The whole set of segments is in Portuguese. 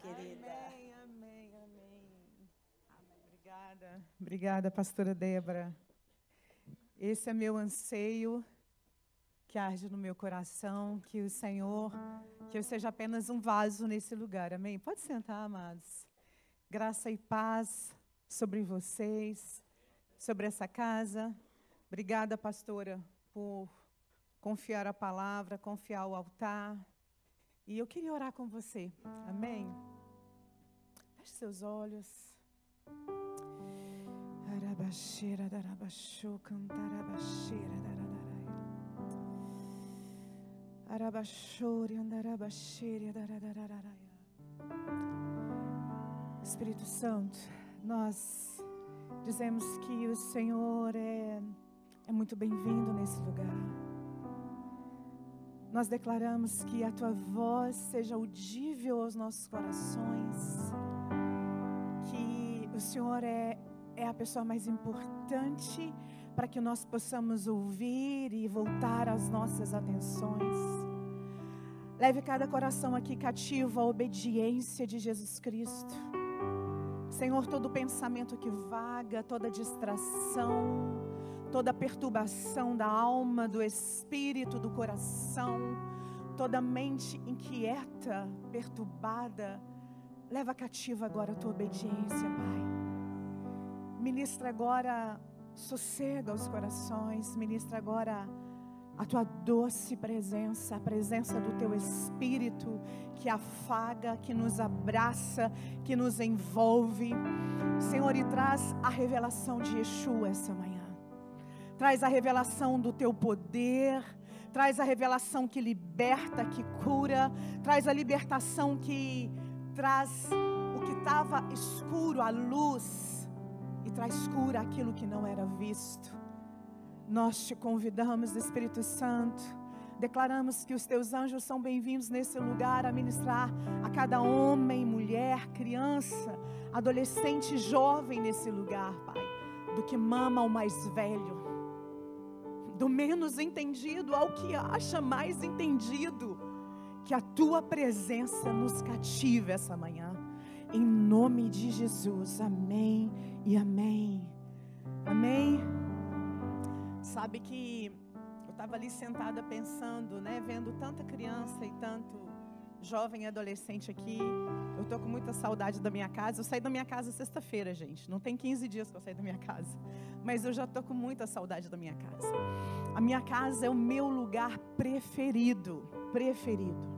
querida. Amém, amém, amém. Obrigada. Obrigada, pastora Débora. Esse é meu anseio que arde no meu coração, que o Senhor, que eu seja apenas um vaso nesse lugar. Amém. Pode sentar, amados. Graça e paz sobre vocês, sobre essa casa. Obrigada, pastora, por confiar a palavra, confiar o altar. E eu queria orar com você. Amém. Feche seus olhos. Arabaxeira, darabaxu, cantarabaxeira, daradarai. Arabaxore, andarabaxeira, daradararai. Espírito Santo, nós dizemos que o Senhor é, é muito bem-vindo nesse lugar. Nós declaramos que a tua voz seja audível aos nossos corações, que o Senhor é, é a pessoa mais importante para que nós possamos ouvir e voltar as nossas atenções. Leve cada coração aqui cativo à obediência de Jesus Cristo. Senhor, todo pensamento que vaga, toda distração, toda perturbação da alma, do espírito, do coração, toda mente inquieta, perturbada, leva cativa agora a tua obediência, Pai. Ministra agora sossega os corações, ministra agora a tua doce presença, a presença do teu Espírito que afaga, que nos abraça, que nos envolve. Senhor, e traz a revelação de Yeshua essa manhã. Traz a revelação do teu poder, traz a revelação que liberta, que cura, traz a libertação que traz o que estava escuro, a luz, e traz cura aquilo que não era visto. Nós te convidamos, Espírito Santo, declaramos que os teus anjos são bem-vindos nesse lugar a ministrar a cada homem, mulher, criança, adolescente, jovem nesse lugar, Pai, do que mama ao mais velho, do menos entendido ao que acha mais entendido, que a tua presença nos cative essa manhã, em nome de Jesus, amém e amém. Amém. Sabe que eu estava ali sentada pensando, né, vendo tanta criança e tanto jovem e adolescente aqui. Eu tô com muita saudade da minha casa. Eu saí da minha casa sexta-feira, gente. Não tem 15 dias que eu saí da minha casa, mas eu já tô com muita saudade da minha casa. A minha casa é o meu lugar preferido, preferido.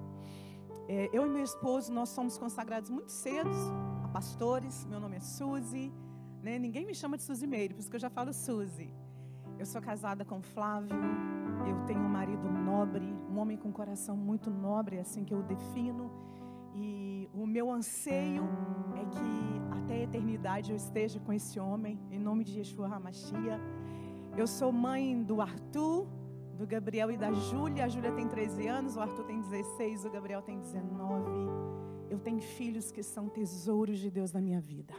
É, eu e meu esposo nós somos consagrados muito cedo a pastores. Meu nome é Suzy. Né? Ninguém me chama de Suzy Meire, por isso que eu já falo Suzy. Eu sou casada com Flávio. Eu tenho um marido nobre, um homem com um coração muito nobre, assim que eu defino. E o meu anseio é que até a eternidade eu esteja com esse homem, em nome de Yeshua HaMashiach. Eu sou mãe do Arthur, do Gabriel e da Júlia. A Júlia tem 13 anos, o Arthur tem 16, o Gabriel tem 19. Eu tenho filhos que são tesouros de Deus na minha vida.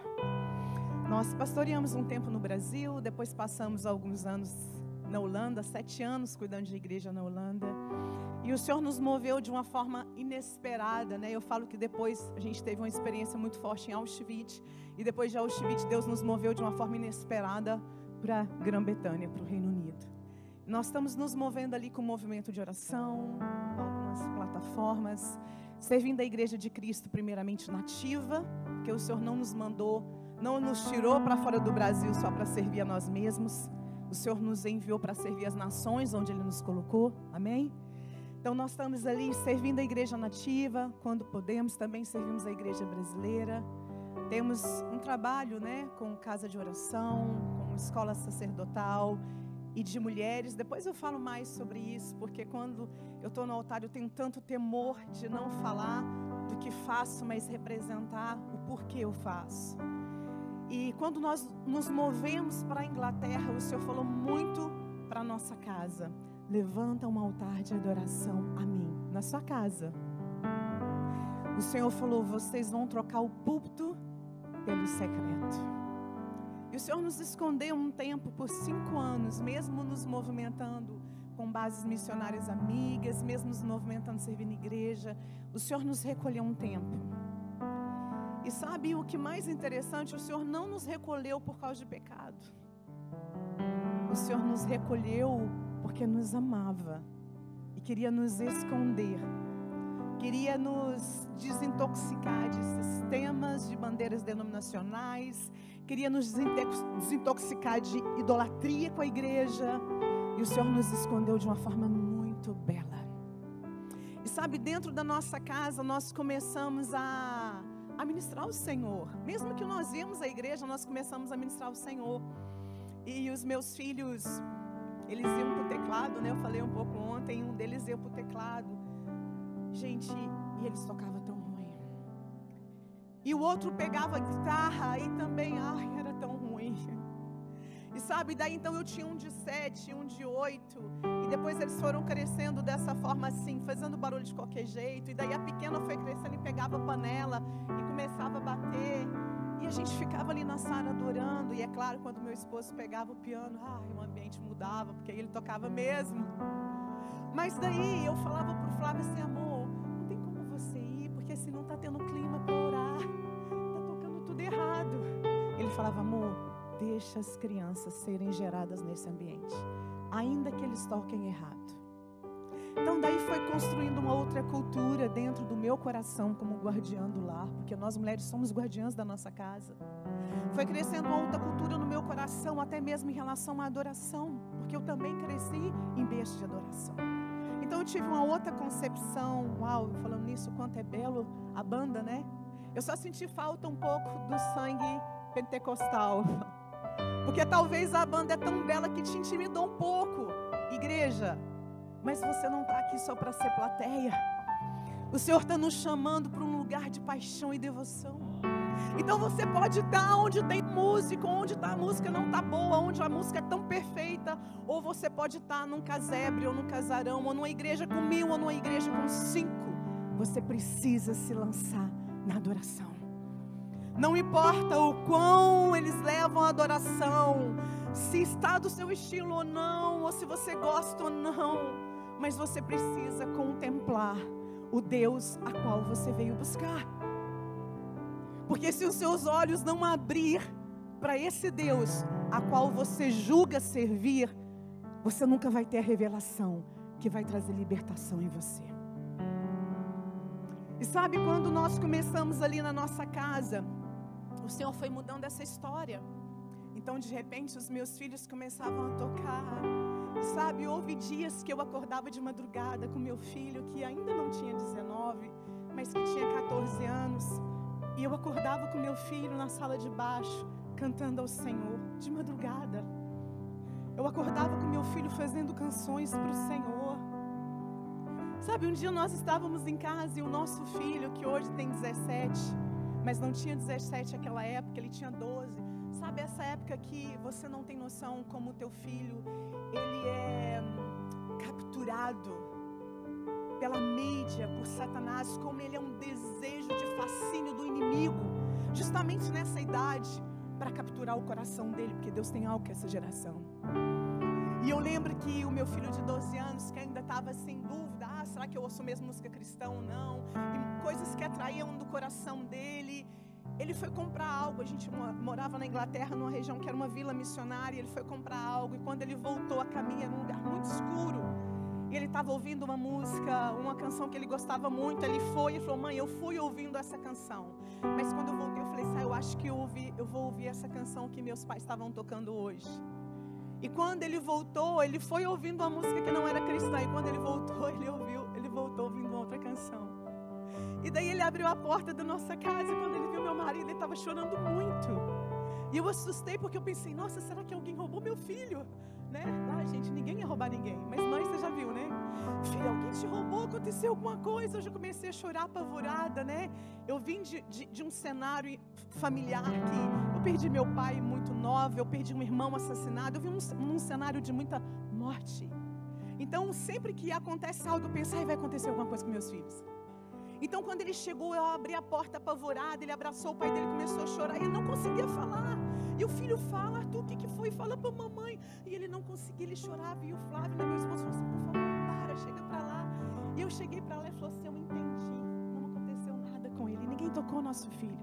Nós pastoreamos um tempo no Brasil, depois passamos alguns anos na Holanda, sete anos cuidando de igreja na Holanda. E o Senhor nos moveu de uma forma inesperada, né? Eu falo que depois a gente teve uma experiência muito forte em Auschwitz, e depois de Auschwitz, Deus nos moveu de uma forma inesperada para Grã-Bretanha, para o Reino Unido. Nós estamos nos movendo ali com o movimento de oração, algumas plataformas, servindo a Igreja de Cristo, primeiramente nativa, porque o Senhor não nos mandou não nos tirou para fora do Brasil só para servir a nós mesmos. O Senhor nos enviou para servir as nações onde Ele nos colocou. Amém? Então nós estamos ali servindo a igreja nativa, quando podemos, também servimos a igreja brasileira. Temos um trabalho, né, com casa de oração, com escola sacerdotal e de mulheres. Depois eu falo mais sobre isso, porque quando eu estou no altar eu tenho tanto temor de não falar do que faço, mas representar o porquê eu faço. E quando nós nos movemos para a Inglaterra, o Senhor falou muito para nossa casa. Levanta um altar de adoração a mim, na sua casa. O Senhor falou: vocês vão trocar o púlpito pelo secreto. E o Senhor nos escondeu um tempo por cinco anos, mesmo nos movimentando com bases missionárias amigas, mesmo nos movimentando servindo igreja. O Senhor nos recolheu um tempo. E sabe o que mais interessante? O Senhor não nos recolheu por causa de pecado. O Senhor nos recolheu porque nos amava e queria nos esconder. Queria nos desintoxicar de sistemas, de bandeiras denominacionais, queria nos desintoxicar de idolatria com a igreja, e o Senhor nos escondeu de uma forma muito bela. E sabe, dentro da nossa casa, nós começamos a, a ministrar o Senhor. Mesmo que nós íamos à igreja, nós começamos a ministrar o Senhor. E os meus filhos, eles iam para o teclado, né? Eu falei um pouco ontem, um deles ia para o teclado. Gente, e eles tocavam tão ruim. E o outro pegava a guitarra e também, ai, era tão ruim. E sabe, daí então eu tinha um de sete, um de oito. E depois eles foram crescendo dessa forma assim, fazendo barulho de qualquer jeito. E daí a pequena foi crescendo e pegava a panela e começava a bater. E a gente ficava ali na sala adorando. E é claro, quando meu esposo pegava o piano, ai, o ambiente mudava, porque aí ele tocava mesmo. Mas daí eu falava pro Flávio assim, amor, não tem como você ir, porque assim não tá tendo clima para orar. Tá tocando tudo errado. Ele falava, amor, deixa as crianças serem geradas nesse ambiente, ainda que eles toquem errado. Então daí foi construindo uma outra cultura dentro do meu coração como guardiã do lar, porque nós mulheres somos guardiãs da nossa casa. Foi crescendo uma outra cultura no meu coração, até mesmo em relação à adoração, porque eu também cresci em berço de adoração. Então eu tive uma outra concepção, uau, falando nisso, quanto é belo a banda, né? Eu só senti falta um pouco do sangue pentecostal. Porque talvez a banda é tão bela que te intimidou um pouco, igreja. Mas você não está aqui só para ser plateia. O Senhor está nos chamando para um lugar de paixão e devoção. Então você pode estar onde tem música, onde tá a música não está boa, onde a música é tão perfeita, ou você pode estar num casebre, ou num casarão, ou numa igreja com mil, ou numa igreja com cinco. Você precisa se lançar na adoração. Não importa o quão eles levam a adoração, se está do seu estilo ou não, ou se você gosta ou não, mas você precisa contemplar o Deus a qual você veio buscar. Porque se os seus olhos não abrir para esse Deus a qual você julga servir, você nunca vai ter a revelação que vai trazer libertação em você. E sabe quando nós começamos ali na nossa casa, o Senhor foi mudando essa história. Então, de repente, os meus filhos começavam a tocar. Sabe, houve dias que eu acordava de madrugada com meu filho, que ainda não tinha 19, mas que tinha 14 anos. E eu acordava com meu filho na sala de baixo, cantando ao Senhor, de madrugada. Eu acordava com meu filho fazendo canções para o Senhor. Sabe, um dia nós estávamos em casa e o nosso filho, que hoje tem 17, mas não tinha 17 naquela época, ele tinha 12. Sabe essa época que você não tem noção como o teu filho, ele é capturado pela mídia, por Satanás, como ele é um desejo de fascínio do inimigo, justamente nessa idade, para capturar o coração dele, porque Deus tem algo com essa geração. E eu lembro que o meu filho de 12 anos, que ainda estava sem dúvida, ah, será que eu ouço mesmo música cristã ou não? E coisas que atraíam do coração dele. Ele foi comprar algo. A gente morava na Inglaterra, numa região que era uma vila missionária. Ele foi comprar algo e quando ele voltou a caminho, era um lugar muito escuro. E ele estava ouvindo uma música, uma canção que ele gostava muito. Ele foi e falou: Mãe, eu fui ouvindo essa canção. Mas quando eu voltei, eu falei: Sai, eu acho que eu, ouvi, eu vou ouvir essa canção que meus pais estavam tocando hoje. E quando ele voltou, ele foi ouvindo uma música que não era cristã. E quando ele voltou, ele ouviu, ele voltou ouvindo outra canção. E daí ele abriu a porta da nossa casa e quando ele viu meu marido, ele estava chorando muito. E eu assustei porque eu pensei, nossa, será que alguém roubou meu filho? Né? Ah, gente, ninguém ia roubar ninguém. Mas mãe, você já viu, né? Filho, alguém te roubou, aconteceu alguma coisa. Eu já comecei a chorar apavorada, né? Eu vim de, de, de um cenário familiar que eu perdi meu pai muito nova, eu perdi um irmão assassinado. Eu vim num, num cenário de muita morte. Então, sempre que acontece algo, eu penso, ai, vai acontecer alguma coisa com meus filhos. Então, quando ele chegou, eu abri a porta apavorada, ele abraçou o pai dele, começou a chorar, e ele não conseguia falar. E o filho fala, Arthur, o que, que foi? Fala para mamãe. E ele não conseguia, ele chorava. E o Flávio, meu esposo, falou assim: por favor, para, chega para lá. E eu cheguei para lá e falou assim: eu entendi. Não aconteceu nada com ele. Ninguém tocou nosso filho.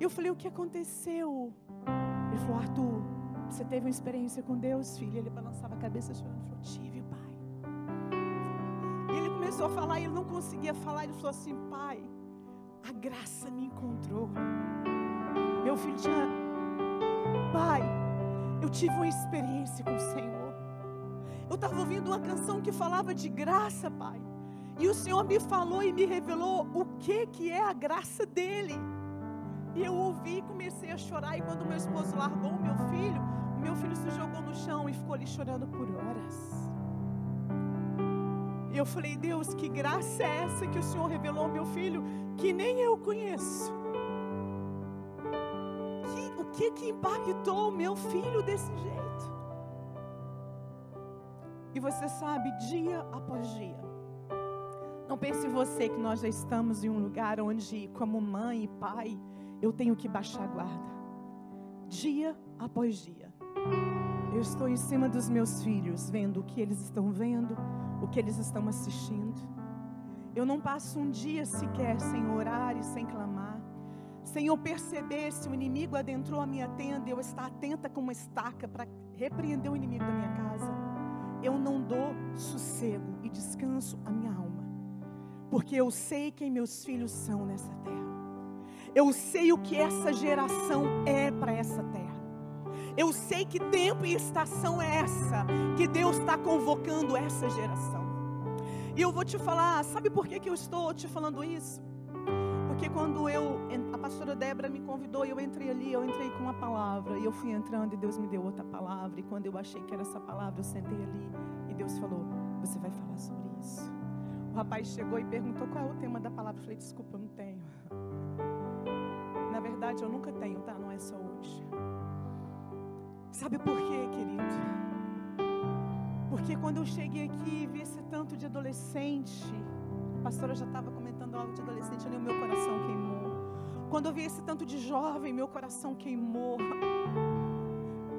Eu falei: O que aconteceu? Ele falou: Arthur, você teve uma experiência com Deus, filho? Ele balançava a cabeça chorando. Falou: Tive, começou a falar e ele não conseguia falar. Ele falou assim: Pai, a graça me encontrou. Meu filho tinha. Pai, eu tive uma experiência com o Senhor. Eu estava ouvindo uma canção que falava de graça, Pai. E o Senhor me falou e me revelou o que que é a graça dele. E eu ouvi e comecei a chorar. E quando meu esposo largou o meu filho, o meu filho se jogou no chão e ficou ali chorando por horas. E eu falei, Deus, que graça é essa que o Senhor revelou ao meu filho, que nem eu conheço? Que, o que que impactou o meu filho desse jeito? E você sabe, dia após dia, não pense você que nós já estamos em um lugar onde, como mãe e pai, eu tenho que baixar a guarda. Dia após dia. Eu estou em cima dos meus filhos, vendo o que eles estão vendo, o que eles estão assistindo. Eu não passo um dia sequer sem orar e sem clamar, sem eu perceber se o inimigo adentrou a minha tenda, eu estar atenta como uma estaca para repreender o inimigo da minha casa. Eu não dou sossego e descanso à minha alma, porque eu sei quem meus filhos são nessa terra. Eu sei o que essa geração é para essa terra. Eu sei que tempo e estação é essa que Deus está convocando essa geração. E eu vou te falar, sabe por que, que eu estou te falando isso? Porque quando eu, a pastora Débora me convidou e eu entrei ali, eu entrei com uma palavra e eu fui entrando e Deus me deu outra palavra. E quando eu achei que era essa palavra, eu sentei ali e Deus falou: Você vai falar sobre isso. O rapaz chegou e perguntou qual é o tema da palavra. Eu falei: Desculpa, eu não tenho verdade eu nunca tenho, tá? Não é só hoje. Sabe por quê, querido? Porque quando eu cheguei aqui e vi esse tanto de adolescente, a pastora já estava comentando algo de adolescente ali, o meu coração queimou. Quando eu vi esse tanto de jovem, meu coração queimou.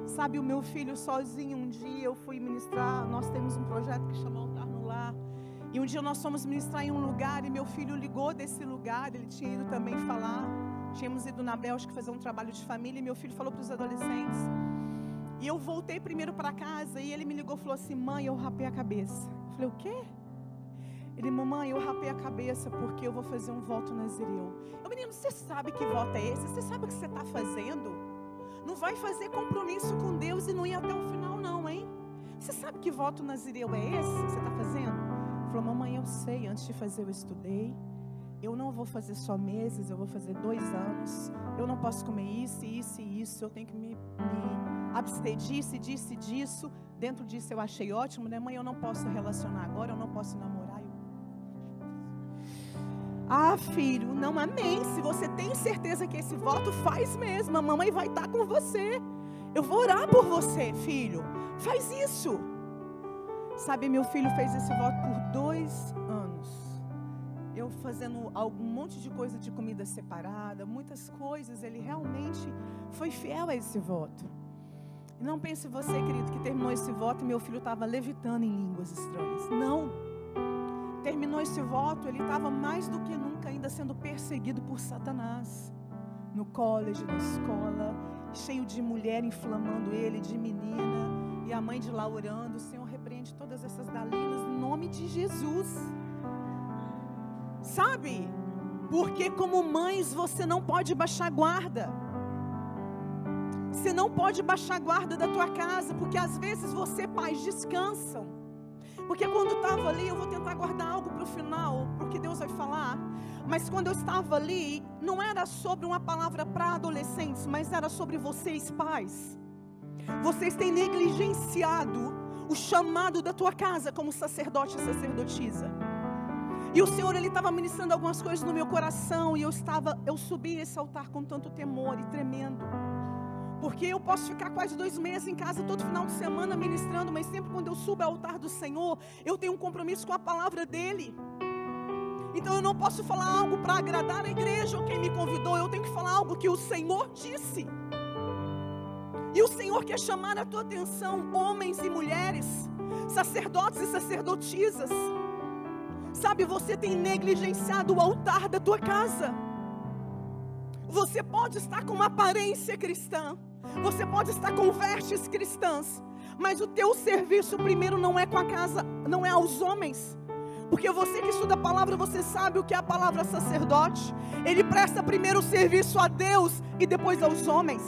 Sabe, o meu filho sozinho, um dia eu fui ministrar, nós temos um projeto que chama Altar no Lar. E um dia nós fomos ministrar em um lugar e meu filho ligou desse lugar, ele tinha ido também falar. Tínhamos ido na Bélgica fazer um trabalho de família e meu filho falou para os adolescentes. E eu voltei primeiro para casa e ele me ligou e falou assim: Mãe, eu rapei a cabeça. Eu falei: O quê? Ele, mamãe, eu rapei a cabeça porque eu vou fazer um voto nazireu. Eu, menino, você sabe que voto é esse? Você sabe o que você está fazendo? Não vai fazer compromisso com Deus e não ir até o final, não, hein? Você sabe que voto nazireu é esse que você está fazendo? Ele falou, mamãe, eu sei, antes de fazer eu estudei eu não vou fazer só meses, eu vou fazer dois anos. Eu não posso comer isso, isso e isso. Eu tenho que me, me abster disso e disso. Dentro disso eu achei ótimo, né, mãe? Eu não posso relacionar agora, eu não posso namorar. Eu... Ah, filho, não amém. Se você tem certeza que esse voto faz mesmo, a mamãe vai estar com você. Eu vou orar por você, filho. Faz isso. Sabe, meu filho fez esse voto por dois eu fazendo algum monte de coisa de comida separada, muitas coisas, ele realmente foi fiel a esse voto. E não pense você, querido, que terminou esse voto e meu filho estava levitando em línguas estranhas. Não. Terminou esse voto, ele estava mais do que nunca ainda sendo perseguido por Satanás. No college, na escola, cheio de mulher inflamando ele, de menina, e a mãe de lá orando. O Senhor repreende todas essas dalinas em nome de Jesus. Sabe? Porque como mães você não pode baixar guarda. Você não pode baixar guarda da tua casa, porque às vezes você, pais, descansam. Porque quando estava ali, eu vou tentar guardar algo para o final, porque Deus vai falar. Mas quando eu estava ali, não era sobre uma palavra para adolescentes, mas era sobre vocês, pais. Vocês têm negligenciado o chamado da tua casa como sacerdote e sacerdotisa. E o Senhor ele estava ministrando algumas coisas no meu coração e eu estava, eu subi esse altar com tanto temor e tremendo. Porque eu posso ficar quase dois meses em casa todo final de semana ministrando, mas sempre quando eu subo ao altar do Senhor, eu tenho um compromisso com a palavra dele. Então eu não posso falar algo para agradar a igreja ou quem me convidou, eu tenho que falar algo que o Senhor disse. E o Senhor quer chamar a tua atenção, homens e mulheres, sacerdotes e sacerdotisas. Sabe, você tem negligenciado o altar da tua casa. Você pode estar com uma aparência cristã. Você pode estar com vestes cristãs. Mas o teu serviço primeiro não é com a casa, não é aos homens. Porque você que estuda a palavra, você sabe o que é a palavra sacerdote. Ele presta primeiro o serviço a Deus e depois aos homens.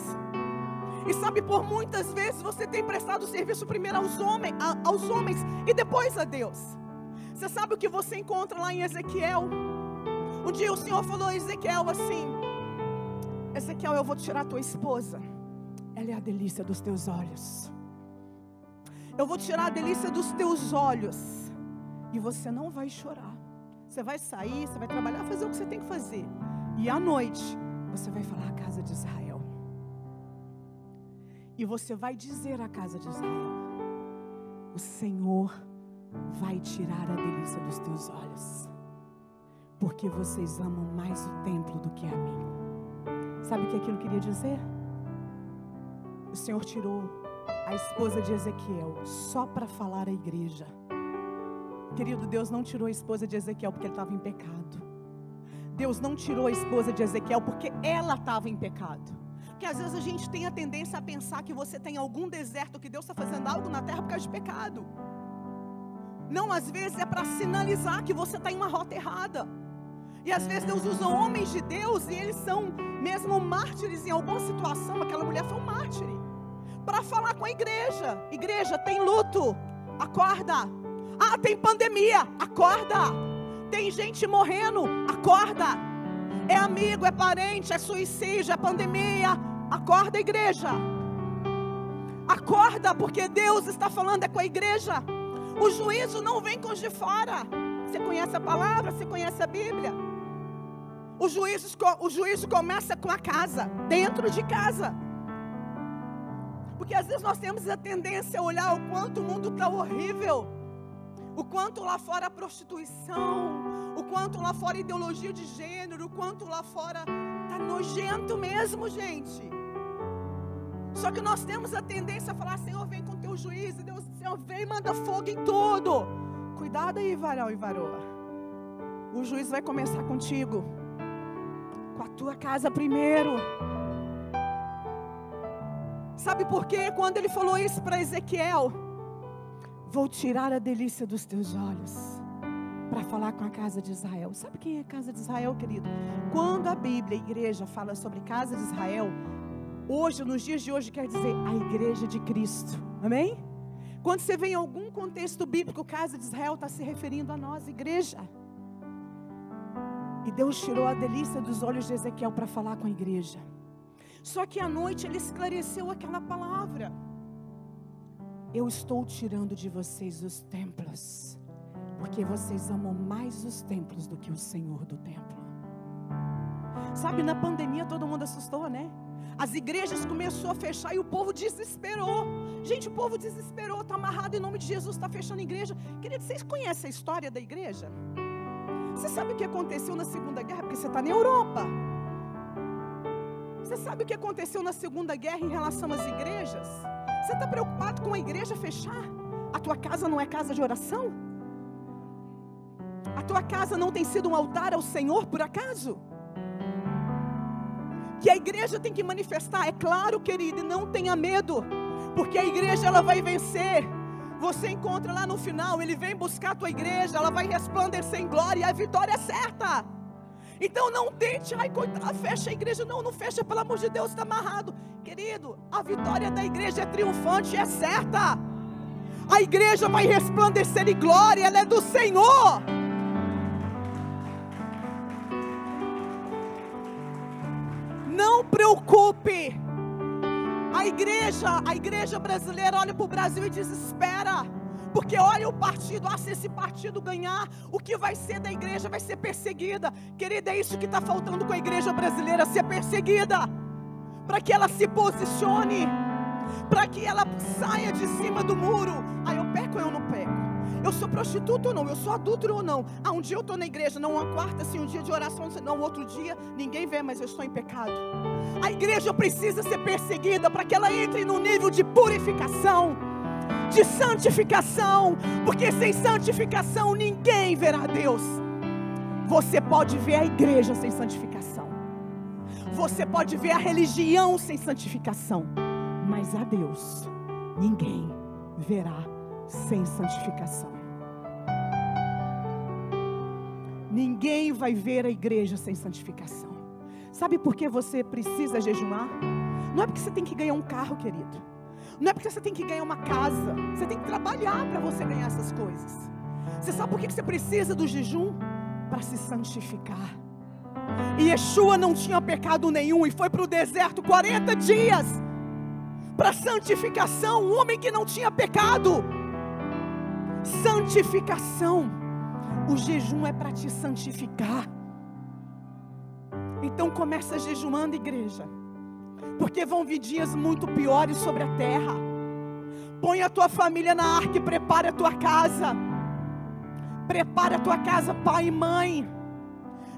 E sabe, por muitas vezes você tem prestado serviço primeiro aos, homens, aos homens e depois a Deus. Você sabe o que você encontra lá em Ezequiel? Um dia o Senhor falou a Ezequiel assim: Ezequiel, eu vou tirar tua esposa. Ela é a delícia dos teus olhos. Eu vou tirar a delícia dos teus olhos. E você não vai chorar. Você vai sair, você vai trabalhar, fazer o que você tem que fazer. E à noite, você vai falar a casa de Israel. E você vai dizer à casa de Israel: O Senhor vai tirar a delícia dos teus olhos. Porque vocês amam mais o templo do que a mim. Sabe o que aquilo queria dizer? O Senhor tirou a esposa de Ezequiel só para falar à igreja. Querido, Deus não tirou a esposa de Ezequiel porque ele estava em pecado. Deus não tirou a esposa de Ezequiel porque ela estava em pecado. Porque às vezes a gente tem a tendência a pensar que você tem algum deserto, que Deus está fazendo algo na terra por causa de pecado. Não, às vezes é para sinalizar que você está em uma rota errada. E às vezes Deus usa homens de Deus e eles são mesmo mártires em alguma situação. Aquela mulher foi um mártir. Para falar com a igreja: Igreja, tem luto, acorda. Ah, tem pandemia, acorda. Tem gente morrendo, acorda. É amigo, é parente, é suicídio, é pandemia, acorda, igreja. Acorda, porque Deus está falando é com a igreja. O juízo não vem com os de fora. Você conhece a palavra? Você conhece a Bíblia? O juízo, o juízo começa com a casa, dentro de casa. Porque às vezes nós temos a tendência a olhar o quanto o mundo está horrível, o quanto lá fora a prostituição, o quanto lá fora a ideologia de gênero, o quanto lá fora está nojento mesmo, gente. Só que nós temos a tendência a falar: Senhor, vem com teu juízo, Deus, Senhor, vem e manda fogo em tudo. Cuidado aí, varal e varoa. O juízo vai começar contigo com a tua casa primeiro. Sabe por quê? Quando ele falou isso para Ezequiel, vou tirar a delícia dos teus olhos para falar com a casa de Israel. Sabe quem é a casa de Israel, querido? Quando a Bíblia, a igreja, fala sobre casa de Israel, hoje, nos dias de hoje, quer dizer a igreja de Cristo. Amém? Quando você vê em algum contexto bíblico, casa de Israel está se referindo a nós, igreja. E Deus tirou a delícia dos olhos de Ezequiel para falar com a igreja. Só que à noite ele esclareceu aquela palavra. Eu estou tirando de vocês os templos, porque vocês amam mais os templos do que o Senhor do templo. Sabe, na pandemia todo mundo assustou, né? As igrejas começou a fechar e o povo desesperou. Gente, o povo desesperou, está amarrado em nome de Jesus, está fechando a igreja. Querido, vocês conhecem a história da igreja? Você sabe o que aconteceu na Segunda Guerra? Porque você está na Europa. Você sabe o que aconteceu na Segunda Guerra em relação às igrejas? Você está preocupado com a igreja fechar? A tua casa não é casa de oração? A tua casa não tem sido um altar ao Senhor por acaso? Que a igreja tem que manifestar, é claro, querido, e não tenha medo, porque a igreja ela vai vencer. Você encontra lá no final, ele vem buscar a tua igreja, ela vai resplandecer em glória e a vitória é certa. Então não tente, ai, coitado, fecha a igreja. Não, não fecha, pelo amor de Deus, está amarrado. Querido, a vitória da igreja é triunfante, é certa. A igreja vai resplandecer em glória, ela é do Senhor. Não preocupe a igreja, a igreja brasileira olha para o Brasil e desespera. Porque olha o partido, ah, se esse partido ganhar, o que vai ser da igreja vai ser perseguida. Querida, é isso que está faltando com a igreja brasileira, ser perseguida. Para que ela se posicione, para que ela saia de cima do muro. Ah, eu peco ou eu não peco? Eu sou prostituta ou não? Eu sou adulto ou não? Ah, um dia eu estou na igreja, não uma quarta, assim, um dia de oração, não, outro dia ninguém vê, mas eu estou em pecado. A igreja precisa ser perseguida para que ela entre no nível de purificação, de santificação, porque sem santificação ninguém verá Deus. Você pode ver a igreja sem santificação. Você pode ver a religião sem santificação, mas a Deus ninguém verá sem santificação. Ninguém vai ver a igreja sem santificação. Sabe por que você precisa jejuar? Não é porque você tem que ganhar um carro, querido. Não é porque você tem que ganhar uma casa. Você tem que trabalhar para você ganhar essas coisas. Você sabe por que você precisa do jejum? Para se santificar. E Yeshua não tinha pecado nenhum e foi para o deserto 40 dias para santificação. Um homem que não tinha pecado. Santificação. O jejum é para te santificar. Então começa jejuando, igreja. Porque vão vir dias muito piores sobre a terra. Põe a tua família na arca e prepare a tua casa. Prepare a tua casa, pai e mãe.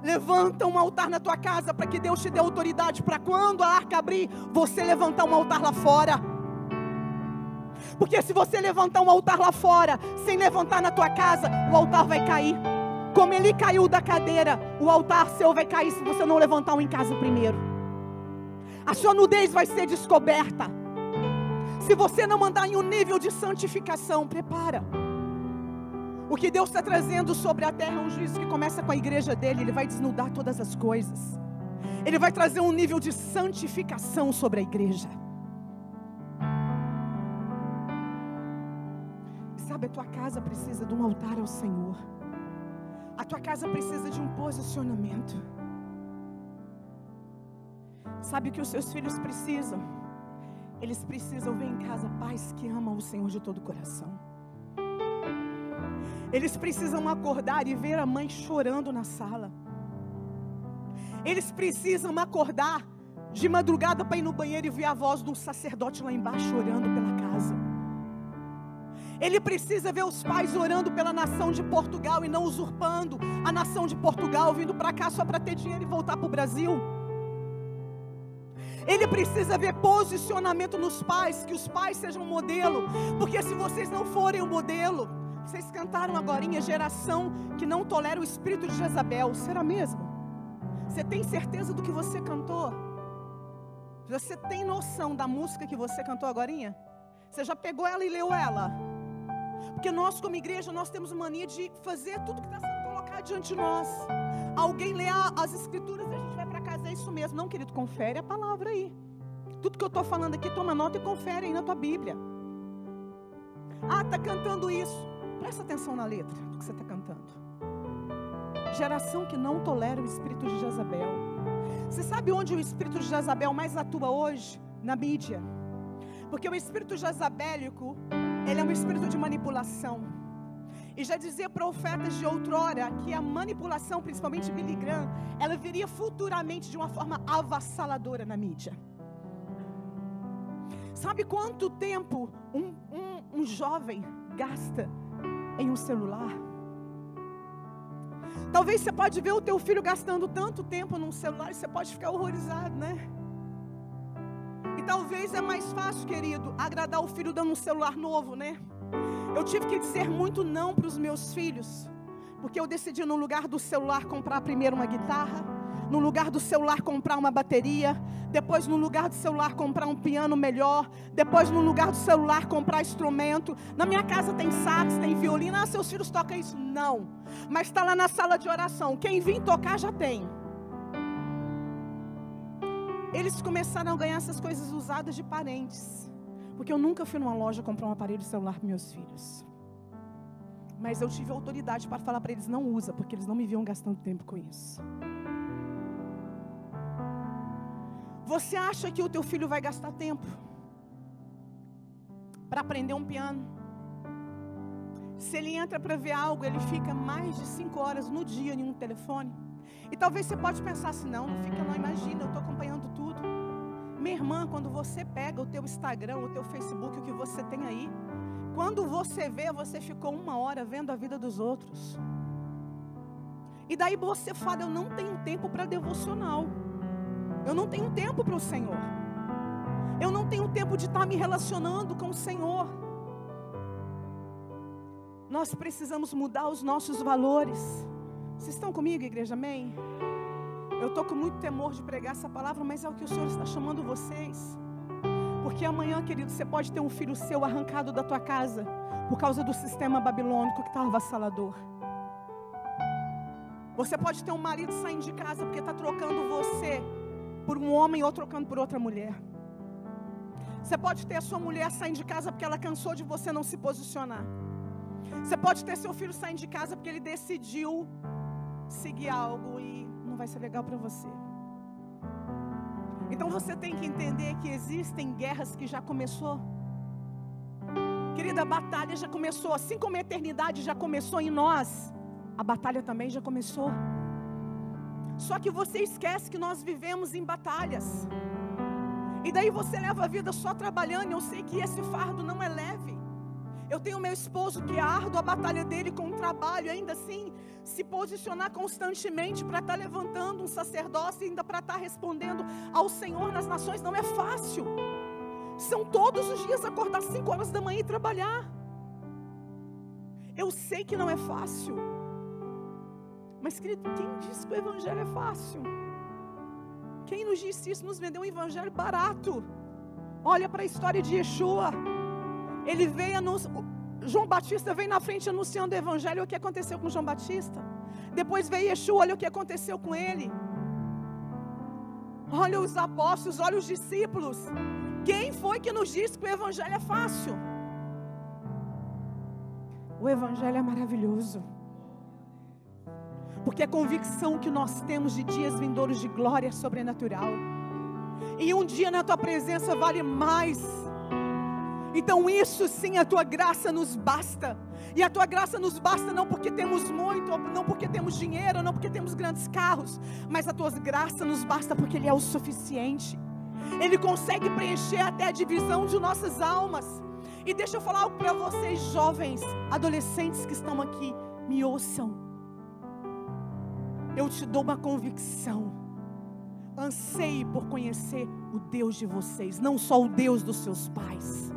Levanta um altar na tua casa para que Deus te dê autoridade para quando a arca abrir, você levantar um altar lá fora. Porque se você levantar um altar lá fora, sem levantar na tua casa, o altar vai cair. Como ele caiu da cadeira, o altar seu vai cair se você não levantar um em casa primeiro. A sua nudez vai ser descoberta. Se você não mandar em um nível de santificação, prepara. O que Deus está trazendo sobre a terra é um juízo que começa com a igreja dele. Ele vai desnudar todas as coisas. Ele vai trazer um nível de santificação sobre a igreja. Sabe, a tua casa precisa de um altar ao Senhor. A tua casa precisa de um posicionamento. Sabe o que os seus filhos precisam? Eles precisam ver em casa pais que amam o Senhor de todo o coração. Eles precisam acordar e ver a mãe chorando na sala. Eles precisam acordar de madrugada para ir no banheiro e ver a voz de um sacerdote lá embaixo orando pela casa. Ele precisa ver os pais orando pela nação de Portugal e não usurpando a nação de Portugal, vindo para cá só para ter dinheiro e voltar para o Brasil. Ele precisa ver posicionamento nos pais, que os pais sejam um modelo, porque se vocês não forem o um modelo, vocês cantaram agora, geração que não tolera o espírito de Jezabel, será mesmo? Você tem certeza do que você cantou? Você tem noção da música que você cantou agora? Você já pegou ela e leu ela? Porque nós, como igreja, nós temos mania de fazer tudo que está sendo colocado diante de nós. Alguém lê as escrituras e a gente vai para casa, é isso mesmo. Não, querido, confere a palavra aí. Tudo que eu estou falando aqui, toma nota e confere aí na tua Bíblia. Ah, está cantando isso. Presta atenção na letra do que você está cantando. Geração que não tolera o espírito de Jezabel. Você sabe onde o espírito de Jezabel mais atua hoje? Na mídia. Porque o espírito jezabélico ele é um espírito de manipulação. E já dizia profetas de outrora que a manipulação, principalmente Billy Graham, ela viria futuramente de uma forma avassaladora na mídia. Sabe quanto tempo um, um, um jovem gasta em um celular? Talvez você pode ver o teu filho gastando tanto tempo num celular e você pode ficar horrorizado, né? Talvez é mais fácil, querido, agradar o filho dando um celular novo, né? Eu tive que dizer muito não para os meus filhos, porque eu decidi no lugar do celular comprar primeiro uma guitarra, no lugar do celular comprar uma bateria, depois no lugar do celular comprar um piano melhor, depois no lugar do celular comprar instrumento. Na minha casa tem sax, tem violino, ah, seus filhos tocam isso? Não. Mas está lá na sala de oração. Quem vir tocar já tem eles começaram a ganhar essas coisas usadas de parentes. Porque eu nunca fui numa loja comprar um aparelho celular para meus filhos. Mas eu tive autoridade para falar para eles: não usa, porque eles não me viam gastando tempo com isso. Você acha que o teu filho vai gastar tempo para aprender um piano? Se ele entra para ver algo, ele fica mais de cinco horas no dia em um telefone. E talvez você pode pensar assim, não, não fica, não imagina, eu estou acompanhando tudo. Minha irmã, quando você pega o teu Instagram, o teu Facebook, o que você tem aí, quando você vê, você ficou uma hora vendo a vida dos outros. E daí você fala, eu não tenho tempo para devocional. Eu não tenho tempo para o Senhor. Eu não tenho tempo de estar me relacionando com o Senhor. Nós precisamos mudar os nossos valores. Vocês estão comigo, igreja? Amém? Eu estou com muito temor de pregar essa palavra, mas é o que o Senhor está chamando vocês. Porque amanhã, querido, você pode ter um filho seu arrancado da tua casa por causa do sistema babilônico que está avassalador. Você pode ter um marido saindo de casa porque está trocando você por um homem ou trocando por outra mulher. Você pode ter a sua mulher saindo de casa porque ela cansou de você não se posicionar. Você pode ter seu filho saindo de casa porque ele decidiu seguir algo e não vai ser legal para você. Então você tem que entender que existem guerras que já começou. Querida, a batalha já começou, assim como a eternidade já começou em nós, a batalha também já começou. Só que você esquece que nós vivemos em batalhas. E daí você leva a vida só trabalhando. Eu sei que esse fardo não é leve. Eu tenho meu esposo que é árduo a batalha dele com o trabalho, ainda assim se posicionar constantemente para estar tá levantando um sacerdócio e ainda para estar tá respondendo ao Senhor nas nações não é fácil. São todos os dias acordar 5 horas da manhã e trabalhar. Eu sei que não é fácil. Mas, querido, quem disse que o Evangelho é fácil? Quem nos disse isso nos vendeu um Evangelho barato. Olha para a história de Yeshua. Ele veio anunciar. João Batista veio na frente anunciando o evangelho. O que aconteceu com João Batista? Depois veio Yeshua, olha o que aconteceu com ele. Olha os apóstolos, olha os discípulos. Quem foi que nos disse que o evangelho é fácil? O evangelho é maravilhoso. Porque a convicção que nós temos de dias vindouros de glória sobrenatural. E um dia na tua presença vale mais então, isso sim, a tua graça nos basta. E a tua graça nos basta não porque temos muito, não porque temos dinheiro, não porque temos grandes carros, mas a tua graça nos basta porque Ele é o suficiente. Ele consegue preencher até a divisão de nossas almas. E deixa eu falar algo para vocês, jovens, adolescentes que estão aqui, me ouçam. Eu te dou uma convicção. Anseie por conhecer o Deus de vocês, não só o Deus dos seus pais.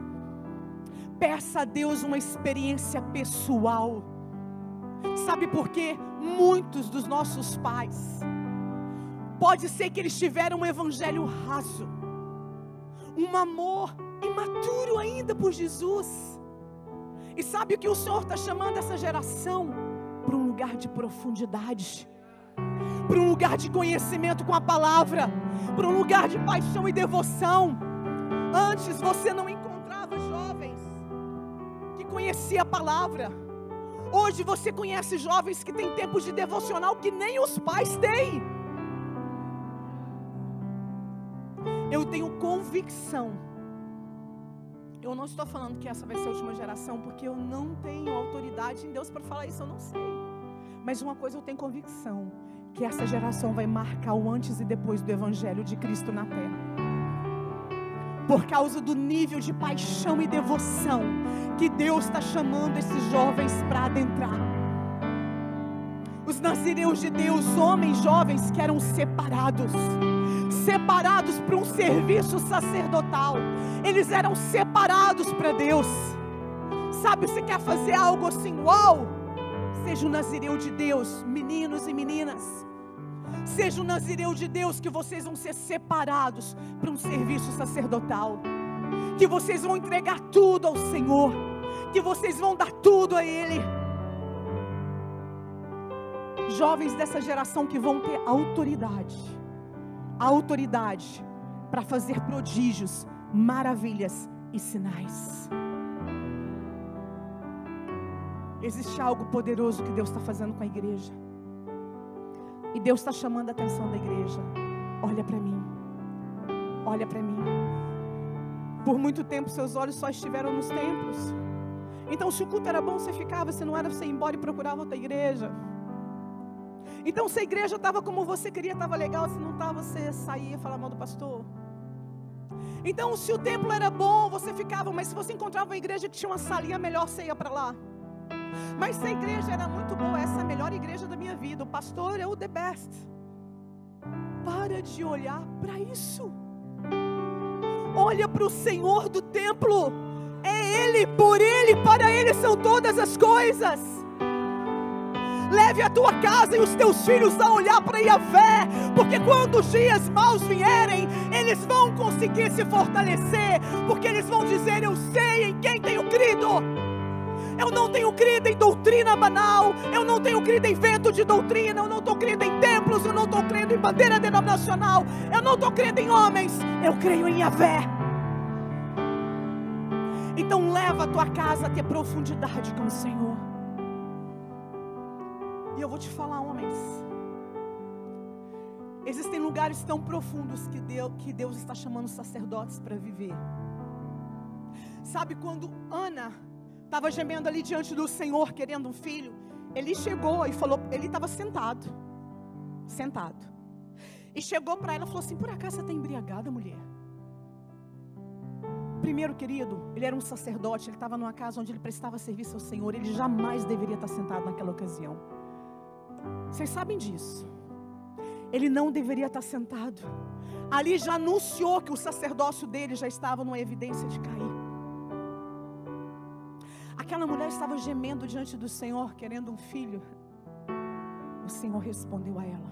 Peça a Deus uma experiência pessoal. Sabe por quê? Muitos dos nossos pais, pode ser que eles tiveram um evangelho raso, um amor imaturo ainda por Jesus. E sabe o que o Senhor está chamando essa geração? Para um lugar de profundidade, para um lugar de conhecimento com a palavra, para um lugar de paixão e devoção. Antes você não conhecia a palavra. Hoje você conhece jovens que têm tempos de devocional que nem os pais têm. Eu tenho convicção. Eu não estou falando que essa vai ser a última geração, porque eu não tenho autoridade em Deus para falar isso, eu não sei. Mas uma coisa eu tenho convicção: que essa geração vai marcar o antes e depois do Evangelho de Cristo na terra por causa do nível de paixão e devoção que Deus está chamando esses jovens para adentrar. Os nazireus de Deus, homens jovens que eram separados, separados para um serviço sacerdotal, eles eram separados para Deus. Sabe, você quer fazer algo assim, uau? Seja um nazireu de Deus, meninos e meninas Seja o nazireu de Deus que vocês vão ser separados para um serviço sacerdotal. Que vocês vão entregar tudo ao Senhor. Que vocês vão dar tudo a Ele. Jovens dessa geração que vão ter autoridade. Autoridade para fazer prodígios, maravilhas e sinais. Existe algo poderoso que Deus está fazendo com a igreja. E Deus está chamando a atenção da igreja. Olha para mim. Olha para mim. Por muito tempo seus olhos só estiveram nos templos. Então, se o culto era bom, você ficava, se não era, você ia embora e procurava outra igreja. Então, se a igreja estava como você queria, estava legal, se não estava, você saía e falava mal do pastor. Então, se o templo era bom, você ficava, mas se você encontrava uma igreja que tinha uma salinha melhor, você ia para lá. Mas se a igreja era muito boa, essa é a melhor igreja da minha vida, o pastor é o the best. Para de olhar para isso. Olha para o Senhor do templo. É Ele, por Ele, para Ele são todas as coisas. Leve a tua casa e os teus filhos a olhar para Yahvé, porque quando os dias maus vierem, eles vão conseguir se fortalecer, porque eles vão dizer: Eu sei em quem tenho crido. Eu não tenho crido em doutrina banal. Eu não tenho crido em vento de doutrina. Eu não estou crendo em templos. Eu não estou crendo em bandeira denominacional. Eu não estou crendo em homens. Eu creio em Yahvé. Então leva a tua casa a ter profundidade com o Senhor. E eu vou te falar, homens. Existem lugares tão profundos que Deus, que Deus está chamando sacerdotes para viver. Sabe quando Ana estava gemendo ali diante do Senhor, querendo um filho. Ele chegou e falou, ele estava sentado, sentado. E chegou para ela e falou assim: Por acaso você está embriagada, mulher? Primeiro, querido, ele era um sacerdote, ele estava numa casa onde ele prestava serviço ao Senhor, ele jamais deveria estar sentado naquela ocasião. Vocês sabem disso. Ele não deveria estar sentado. Ali já anunciou que o sacerdócio dele já estava numa evidência de cair. Aquela mulher estava gemendo diante do Senhor, querendo um filho. O Senhor respondeu a ela.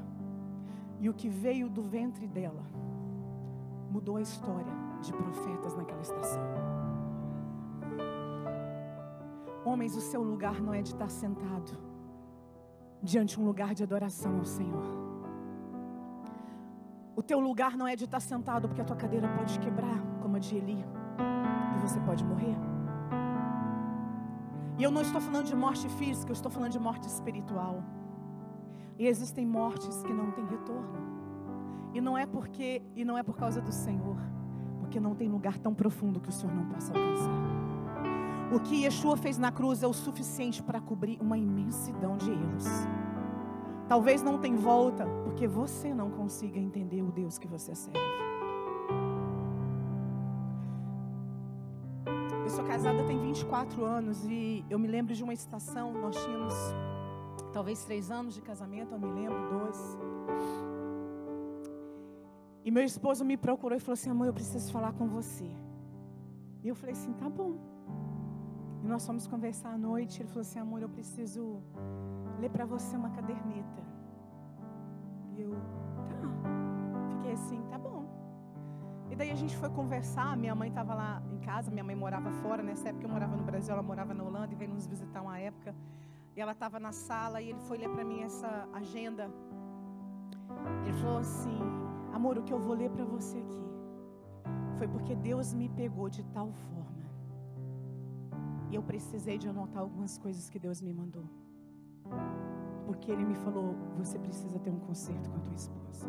E o que veio do ventre dela mudou a história de profetas naquela estação. Homens, o seu lugar não é de estar sentado diante um lugar de adoração ao Senhor. O teu lugar não é de estar sentado porque a tua cadeira pode quebrar, como a de Eli, e você pode morrer. E eu não estou falando de morte física, eu estou falando de morte espiritual. E existem mortes que não têm retorno. E não é porque e não é por causa do Senhor, porque não tem lugar tão profundo que o Senhor não possa alcançar. O que Yeshua fez na cruz é o suficiente para cobrir uma imensidão de erros. Talvez não tenha volta, porque você não consiga entender o Deus que você serve. Sou casada tem 24 anos e eu me lembro de uma estação, nós tínhamos talvez três anos de casamento, eu me lembro, dois. E meu esposo me procurou e falou assim: amor, eu preciso falar com você. E eu falei assim: tá bom. E nós fomos conversar à noite. Ele falou assim: amor, eu preciso ler para você uma caderneta. E eu, tá. Fiquei assim: tá. E daí a gente foi conversar. Minha mãe estava lá em casa, minha mãe morava fora. Nessa época eu morava no Brasil, ela morava na Holanda e veio nos visitar uma época. E ela estava na sala e ele foi ler para mim essa agenda. Ele falou assim: Amor, o que eu vou ler para você aqui foi porque Deus me pegou de tal forma. E eu precisei de anotar algumas coisas que Deus me mandou. Porque Ele me falou: Você precisa ter um concerto com a tua esposa.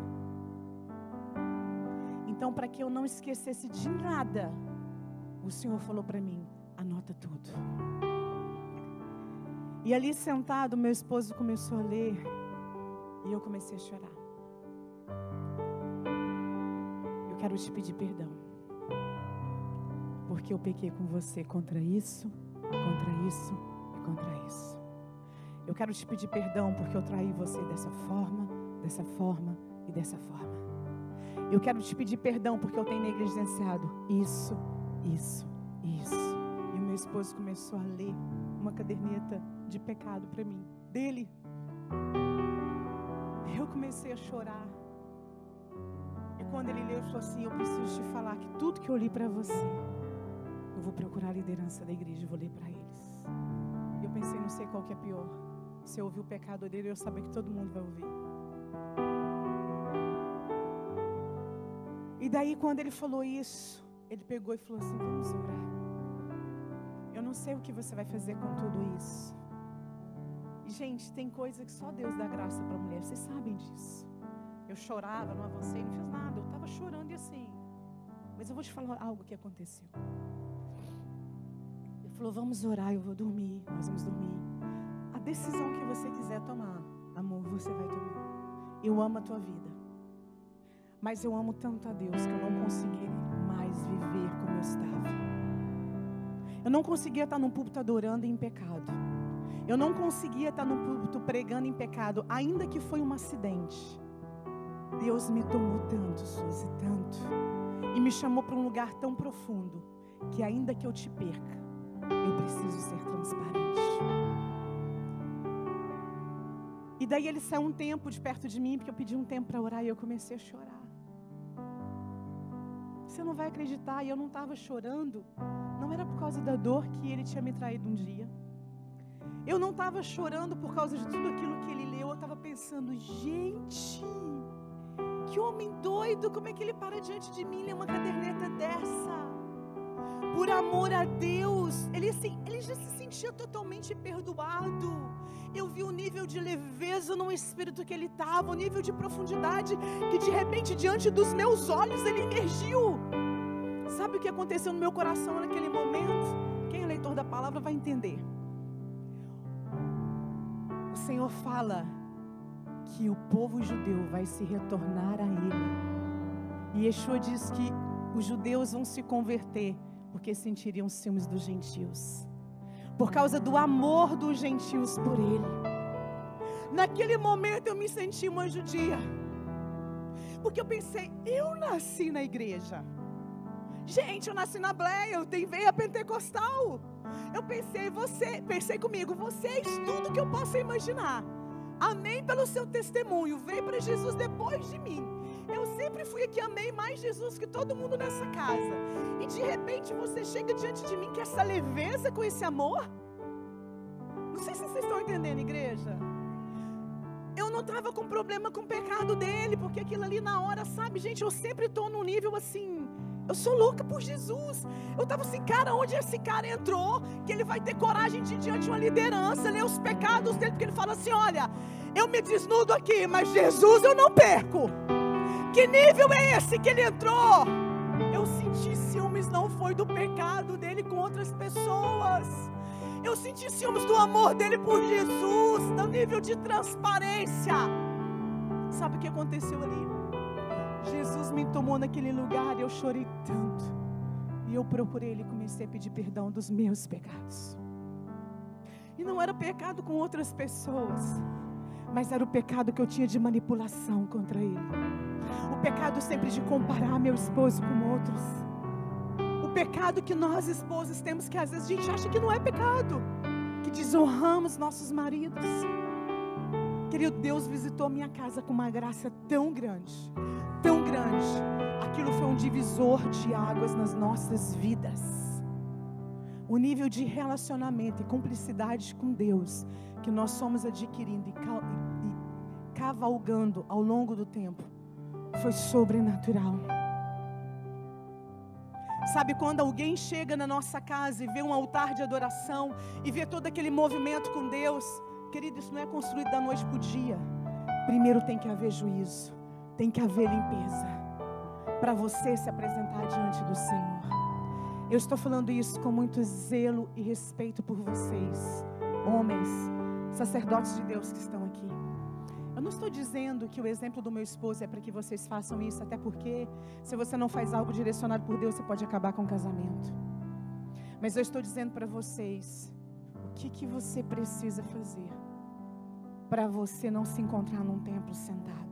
Então, para que eu não esquecesse de nada, o Senhor falou para mim: anota tudo. E ali sentado, meu esposo começou a ler e eu comecei a chorar. Eu quero te pedir perdão, porque eu pequei com você contra isso, contra isso e contra isso. Eu quero te pedir perdão porque eu traí você dessa forma, dessa forma e dessa forma. Eu quero te pedir perdão porque eu tenho negligenciado isso, isso, isso. E o meu esposo começou a ler uma caderneta de pecado para mim, dele. Eu comecei a chorar. E quando ele leu, ele falou assim: Eu preciso te falar que tudo que eu li para você, eu vou procurar a liderança da igreja e vou ler para eles. Eu pensei, não sei qual que é pior. Se eu ouvir o pecado dele, eu saber que todo mundo vai ouvir. Daí, quando ele falou isso, ele pegou e falou assim: Vamos orar. Eu não sei o que você vai fazer com tudo isso. E, gente, tem coisa que só Deus dá graça para a mulher. Vocês sabem disso. Eu chorava, não avancei, não fiz nada. Eu estava chorando e assim. Mas eu vou te falar algo que aconteceu. Ele falou: Vamos orar, eu vou dormir. Nós vamos dormir. A decisão que você quiser tomar, amor, você vai tomar. Eu amo a tua vida. Mas eu amo tanto a Deus que eu não consegui mais viver como eu estava. Eu não conseguia estar no púlpito adorando em pecado. Eu não conseguia estar no púlpito pregando em pecado, ainda que foi um acidente. Deus me tomou tanto, Suzy, tanto. E me chamou para um lugar tão profundo que ainda que eu te perca, eu preciso ser transparente. E daí ele saiu um tempo de perto de mim, porque eu pedi um tempo para orar e eu comecei a chorar. Você não vai acreditar, e eu não estava chorando, não era por causa da dor que ele tinha me traído um dia. Eu não estava chorando por causa de tudo aquilo que ele leu, eu estava pensando, gente, que homem doido, como é que ele para diante de mim, lê uma caderneta dessa? Por amor a Deus, ele, assim, ele já se sentia totalmente perdoado. Eu vi o nível de leveza no espírito que ele estava, o nível de profundidade que de repente diante dos meus olhos ele emergiu. Sabe o que aconteceu no meu coração naquele momento? Quem é leitor da palavra vai entender. O Senhor fala que o povo judeu vai se retornar a Ele. E Yeshua diz que os judeus vão se converter porque sentiriam ciúmes dos gentios, por causa do amor dos gentios por Ele. Naquele momento eu me senti uma judia, porque eu pensei, eu nasci na igreja. Gente, eu nasci na Bleia, eu tenho veia pentecostal. Eu pensei, você, pensei comigo, você é tudo que eu possa imaginar. Amém pelo seu testemunho. Veio para Jesus depois de mim. Eu sempre fui aqui, amei mais Jesus que todo mundo nessa casa. E de repente você chega diante de mim com essa leveza, com esse amor. Não sei se vocês estão entendendo, igreja. Eu não estava com problema com o pecado dele, porque aquilo ali na hora, sabe, gente, eu sempre estou num nível assim eu sou louca por Jesus. Eu estava assim, cara, onde esse cara entrou, que ele vai ter coragem de ir diante de uma liderança, ler os pecados dele, porque ele fala assim: olha, eu me desnudo aqui, mas Jesus eu não perco. Que nível é esse que ele entrou? Eu senti ciúmes, não foi do pecado dele com outras pessoas. Eu senti ciúmes do amor dele por Jesus, do nível de transparência. Sabe o que aconteceu ali? Jesus me tomou naquele lugar e eu chorei tanto. E eu procurei Ele e comecei a pedir perdão dos meus pecados. E não era pecado com outras pessoas, mas era o pecado que eu tinha de manipulação contra Ele. O pecado sempre de comparar meu esposo com outros. O pecado que nós esposas temos que às vezes a gente acha que não é pecado, que desonramos nossos maridos. Querido, Deus visitou minha casa com uma graça tão grande, tão grande, aquilo foi um divisor de águas nas nossas vidas. O nível de relacionamento e cumplicidade com Deus que nós somos adquirindo e, cavalgando ao longo do tempo foi sobrenatural. Sabe quando alguém chega na nossa casa e vê um altar de adoração e vê todo aquele movimento com Deus, querido, isso não é construído da noite para o dia. Primeiro tem que haver juízo tem que haver limpeza para você se apresentar diante do Senhor. Eu estou falando isso com muito zelo e respeito por vocês, homens, sacerdotes de Deus que estão aqui. Eu não estou dizendo que o exemplo do meu esposo é para que vocês façam isso, até porque se você não faz algo direcionado por Deus, você pode acabar com o casamento. Mas eu estou dizendo para vocês o que, que você precisa fazer para você não se encontrar num templo sentado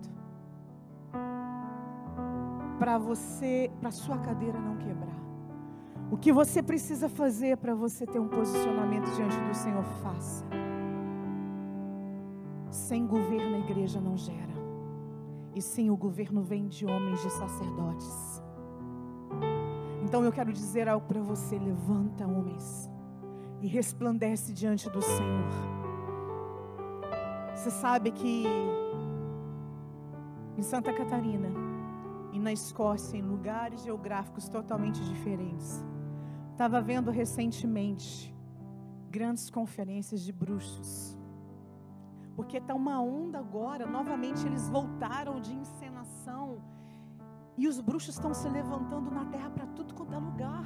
para você, para sua cadeira não quebrar. O que você precisa fazer para você ter um posicionamento diante do Senhor, faça. Sem governo a igreja não gera. E sim, o governo vem de homens, de sacerdotes. Então eu quero dizer algo para você: levanta, homens, e resplandece diante do Senhor. Você sabe que em Santa Catarina, e na Escócia, em lugares geográficos totalmente diferentes. Estava vendo recentemente grandes conferências de bruxos. Porque está uma onda agora, novamente eles voltaram de encenação. E os bruxos estão se levantando na terra para tudo quanto é lugar.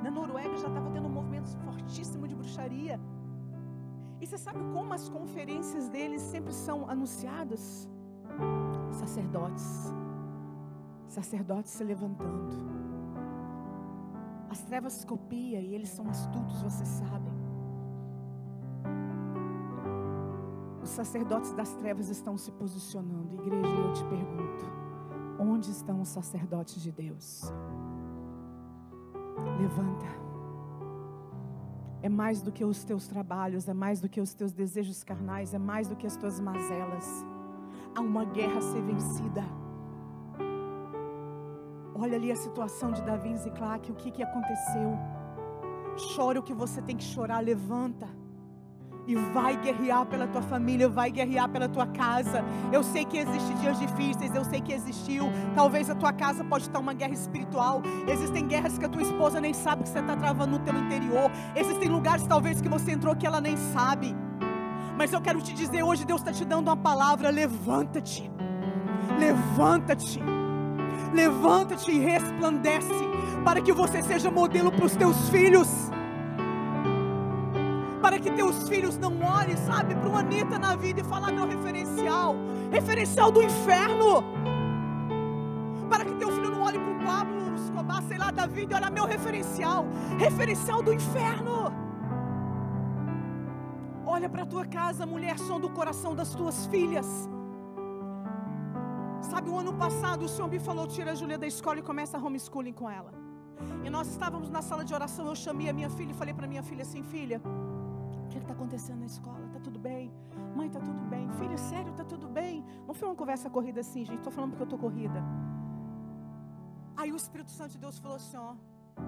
Na Noruega já estava tendo um movimento fortíssimo de bruxaria. E você sabe como as conferências deles sempre são anunciadas? Sacerdotes, sacerdotes se levantando. As trevas copiam e eles são astutos, vocês sabem. Os sacerdotes das trevas estão se posicionando. Igreja, eu te pergunto: onde estão os sacerdotes de Deus? Levanta. é mais do que os teus trabalhos, é mais do que os teus desejos carnais, é mais do que as tuas mazelas. Há uma guerra a ser vencida. Olha ali a situação de Davi e Ziclac, o que, que aconteceu. Chora o que você tem que chorar, levanta e vai guerrear pela tua família, vai guerrear pela tua casa. Eu sei que existem dias difíceis, eu sei que existiu. Talvez a tua casa pode estar uma guerra espiritual. Existem guerras que a tua esposa nem sabe que você está travando no teu interior. Existem lugares talvez que você entrou que ela nem sabe. Mas eu quero te dizer hoje, Deus está te dando uma palavra. Levanta-te, levanta-te, levanta-te e resplandece para que você seja modelo para os teus filhos para que teus filhos não olhem, sabe, para uma Anitta na vida e falar meu referencial, referencial do inferno. Para que teu filho não olhe para o Pablo Escobar, sei lá, da vida e olha meu referencial, referencial do inferno. Olha para a tua casa, mulher, som do coração das tuas filhas. Sabe, o ano passado o Senhor me falou: tira a Júlia da escola e começa a homeschooling com ela. E nós estávamos na sala de oração, eu chamei a minha filha e falei para minha filha assim: filha, que está acontecendo na escola? Está tudo bem? Mãe, está tudo bem? Filho, sério, está tudo bem? Não foi uma conversa corrida assim, gente. Estou falando porque eu estou corrida. Aí o Espírito Santo de Deus falou assim: ó,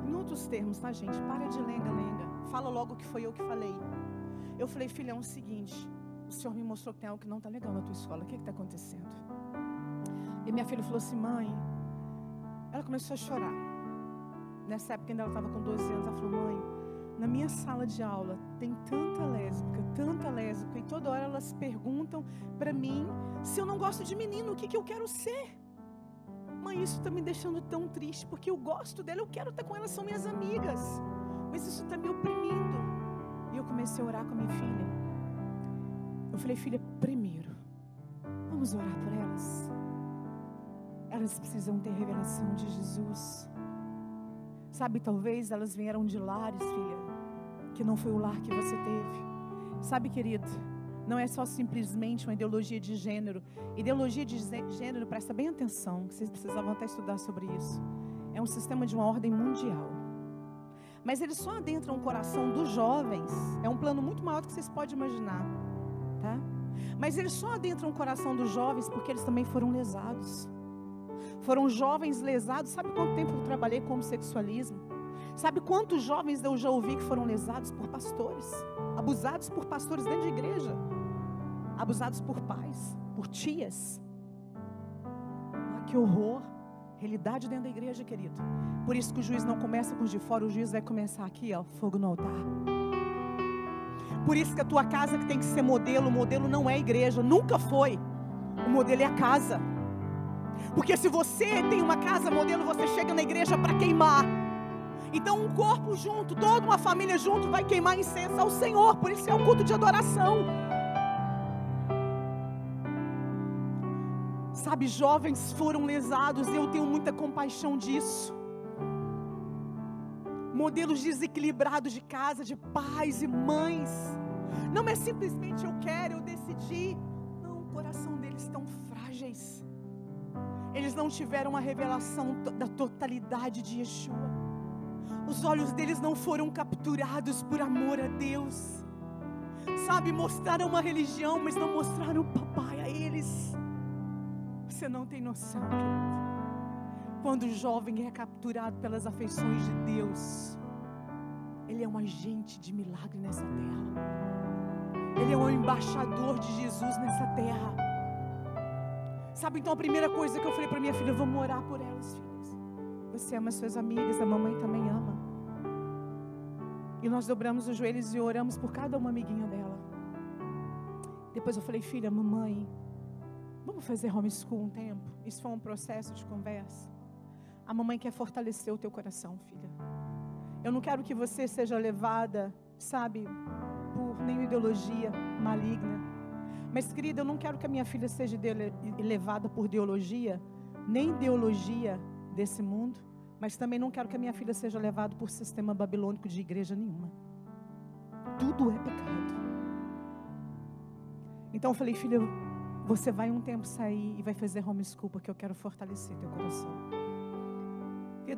em outros termos, tá, gente? Para de lenga-lenga. Fala logo que foi eu que falei. Eu falei, filha, é o seguinte: o Senhor me mostrou que tem algo que não está legal na tua escola. O que está acontecendo? E minha filha falou assim: mãe. Ela começou a chorar. Nessa época, ainda ela estava com 12 anos. Ela falou: mãe, na minha sala de aula tem tanta lésbica, tanta lésbica, e toda hora elas perguntam para mim se eu não gosto de menino, o que, que eu quero ser. Mãe, isso está me deixando tão triste, porque eu gosto dela, eu quero estar com elas, são minhas amigas, mas isso está me oprimindo. E eu comecei a orar com a minha filha. Eu falei, filha, primeiro, vamos orar por elas. Elas precisam ter revelação de Jesus. Sabe, talvez elas vieram de lares, filha, que não foi o lar que você teve. Sabe, querido, não é só simplesmente uma ideologia de gênero. Ideologia de gênero, presta bem atenção, que vocês precisavam até estudar sobre isso. É um sistema de uma ordem mundial. Mas ele só adentra o coração dos jovens. É um plano muito maior do que vocês podem imaginar, tá? Mas ele só adentra o coração dos jovens porque eles também foram lesados. Foram jovens lesados. Sabe quanto tempo eu trabalhei com homossexualismo? Sabe quantos jovens eu já ouvi que foram lesados por pastores? Abusados por pastores dentro de igreja? Abusados por pais, por tias? Ah, que horror! Realidade dentro da igreja, querido. Por isso que o juiz não começa com os de fora, o juiz vai começar aqui, ó, fogo no altar. Por isso que a tua casa que tem que ser modelo, o modelo não é a igreja, nunca foi. O modelo é a casa. Porque se você tem uma casa modelo, você chega na igreja para queimar. Então um corpo junto, toda uma família junto vai queimar incenso ao Senhor. Por isso é um culto de adoração. Sabe, jovens foram lesados eu tenho muita compaixão disso. Modelos desequilibrados de casa, de pais e mães. Não é simplesmente eu quero, eu decidi. Não, o coração deles estão frágeis. Eles não tiveram a revelação da totalidade de Yeshua. Os olhos deles não foram capturados por amor a Deus. Sabe, mostraram uma religião, mas não mostraram o papai a eles. Você não tem noção, querido. Quando o jovem é capturado pelas afeições de Deus, ele é um agente de milagre nessa terra. Ele é um embaixador de Jesus nessa terra. Sabe, então a primeira coisa que eu falei para minha filha, vamos orar por elas, filhas. Você ama suas amigas, a mamãe também ama. E nós dobramos os joelhos e oramos por cada uma amiguinha dela. Depois eu falei, filha, mamãe, vamos fazer homeschool um tempo? Isso foi um processo de conversa. A mamãe quer fortalecer o teu coração, filha. Eu não quero que você seja levada, sabe, por nenhuma ideologia maligna. Mas, querida, eu não quero que a minha filha seja levada por ideologia, nem ideologia desse mundo, mas também não quero que a minha filha seja levada por sistema babilônico de igreja nenhuma. Tudo é pecado. Então eu falei, filha, você vai um tempo sair e vai fazer homeschool, porque eu quero fortalecer teu coração.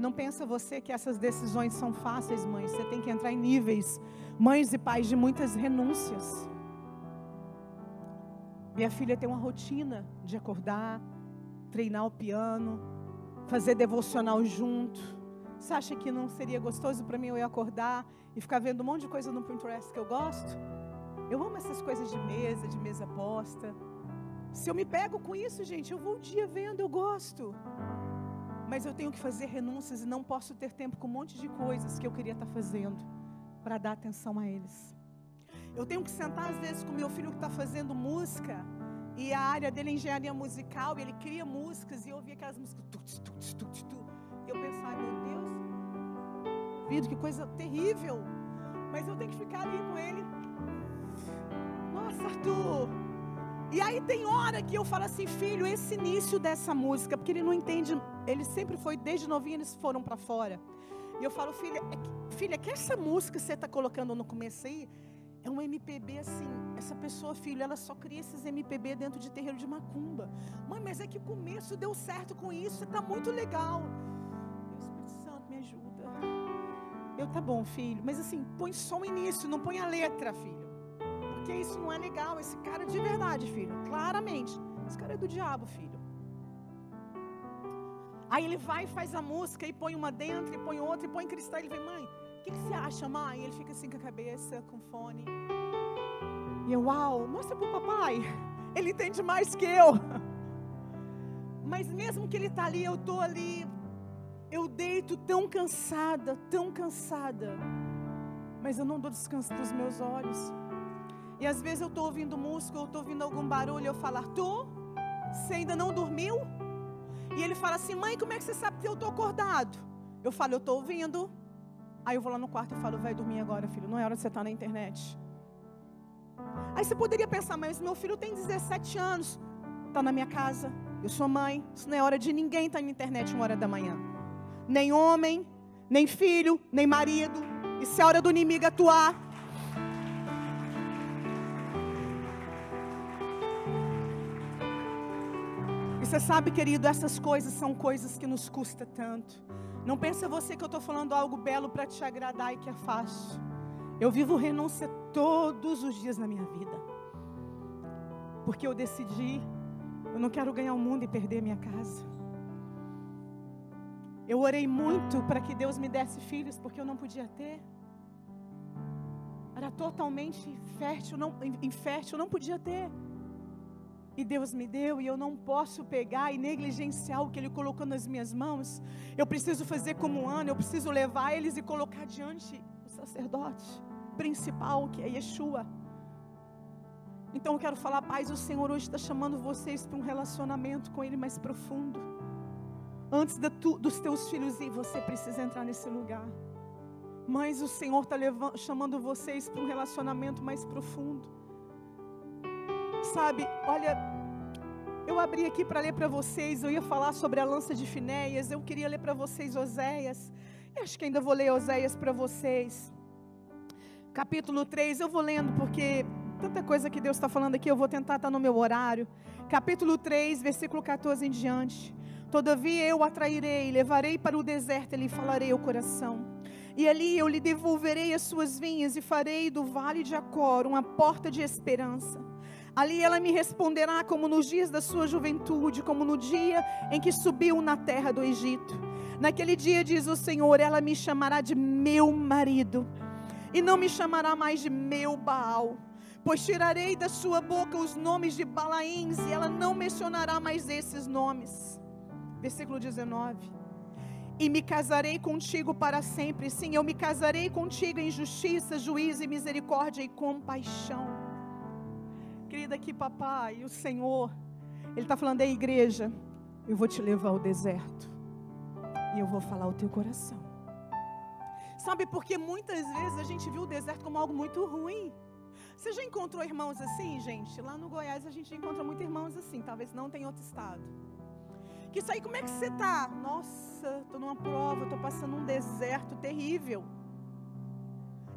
Não pensa você que essas decisões são fáceis, mãe. Você tem que entrar em níveis, mães e pais, de muitas renúncias. Minha filha tem uma rotina de acordar, treinar o piano, fazer devocional junto. Você acha que não seria gostoso para mim eu acordar e ficar vendo um monte de coisa no Pinterest que eu gosto? Eu amo essas coisas de mesa, de mesa posta. Se eu me pego com isso, gente, eu vou um dia vendo, eu gosto. Mas eu tenho que fazer renúncias e não posso ter tempo com um monte de coisas que eu queria estar fazendo para dar atenção a eles. Eu tenho que sentar às vezes com meu filho que está fazendo música e a área dele é engenharia musical e ele cria músicas e eu ouvia aquelas músicas tuts, tuts, tuts, tuts. E eu pensava, meu Deus, vida, que coisa terrível. Mas eu tenho que ficar ali com ele. Nossa, Arthur. E aí tem hora que eu falo assim, filho, esse início dessa música, porque ele não entende, ele sempre foi, desde novinho eles foram para fora. E eu falo, filha, é, filha, que essa música que você está colocando no começo aí, é um MPB assim, essa pessoa, filho, ela só cria esses MPB dentro de terreiro de macumba. Mãe, mas é que o começo deu certo com isso, está muito legal. Deus Espírito Santo, me ajuda. Eu, tá bom, filho, mas assim, põe só o início, não põe a letra, filho. Porque isso não é legal. Esse cara de verdade, filho, claramente. Esse cara é do diabo, filho. Aí ele vai e faz a música e põe uma dentro, e põe outra, e põe cristal. Ele vem, mãe, que, que você acha, mãe? Ele fica assim com a cabeça, com fone. E eu, uau, mostra pro papai. Ele entende mais que eu. Mas mesmo que ele está ali, eu estou ali. Eu deito tão cansada, tão cansada. Mas eu não dou descanso dos meus olhos. E às vezes eu estou ouvindo música, eu estou ouvindo algum barulho, eu falo, Arthur, você ainda não dormiu? E ele fala assim, mãe, como é que você sabe que eu estou acordado? Eu falo, eu estou ouvindo. Aí eu vou lá no quarto e falo, vai dormir agora, filho. Não é hora de você estar na internet. Aí você poderia pensar, mas meu filho tem 17 anos. Está na minha casa. Eu sou mãe. Isso não é hora de ninguém estar na internet uma hora da manhã. Nem homem, nem filho, nem marido. Isso é hora do inimigo atuar. E você sabe, querido, essas coisas são coisas que nos custa tanto. Não pensa você que eu estou falando algo belo para te agradar e que é fácil. Eu vivo renúncia todos os dias na minha vida. Porque eu decidi, eu não quero ganhar o mundo e perder minha casa. Eu orei muito para que Deus me desse filhos, porque eu não podia ter. Era totalmente fértil, não, infértil, não podia ter. E Deus me deu, e eu não posso pegar e negligenciar o que Ele colocou nas minhas mãos. Eu preciso fazer como Ana, eu preciso levar eles e colocar diante o sacerdote principal, que é Yeshua. Então eu quero falar, paz, o Senhor hoje está chamando vocês para um relacionamento com Ele mais profundo. Antes tu, dos teus filhos ir, você precisa entrar nesse lugar. Mas o Senhor está chamando vocês para um relacionamento mais profundo. Sabe, olha, eu abri aqui para ler para vocês, eu ia falar sobre a lança de Finéias, eu queria ler para vocês Oséias. Eu acho que ainda vou ler Oséias para vocês. Capítulo 3, eu vou lendo porque tanta coisa que Deus está falando aqui, eu vou tentar estar tá no meu horário. Capítulo 3, versículo 14 em diante. Todavia eu atrairei, levarei para o deserto e lhe falarei o coração. E ali eu lhe devolverei as suas vinhas e farei do vale de Acor uma porta de esperança. Ali ela me responderá como nos dias da sua juventude, como no dia em que subiu na terra do Egito. Naquele dia, diz o Senhor, ela me chamará de meu marido, e não me chamará mais de meu Baal, pois tirarei da sua boca os nomes de Balaíns, e ela não mencionará mais esses nomes. Versículo 19. E me casarei contigo para sempre, sim, eu me casarei contigo em justiça, juízo e misericórdia e compaixão Querida, aqui, papai, o Senhor, Ele está falando, é igreja, eu vou te levar ao deserto e eu vou falar o teu coração. Sabe, porque muitas vezes a gente viu o deserto como algo muito ruim. Você já encontrou irmãos assim, gente? Lá no Goiás a gente encontra muitos irmãos assim, talvez não tenha outro estado. Que isso aí, como é que você está? Nossa, estou numa prova, estou passando um deserto terrível.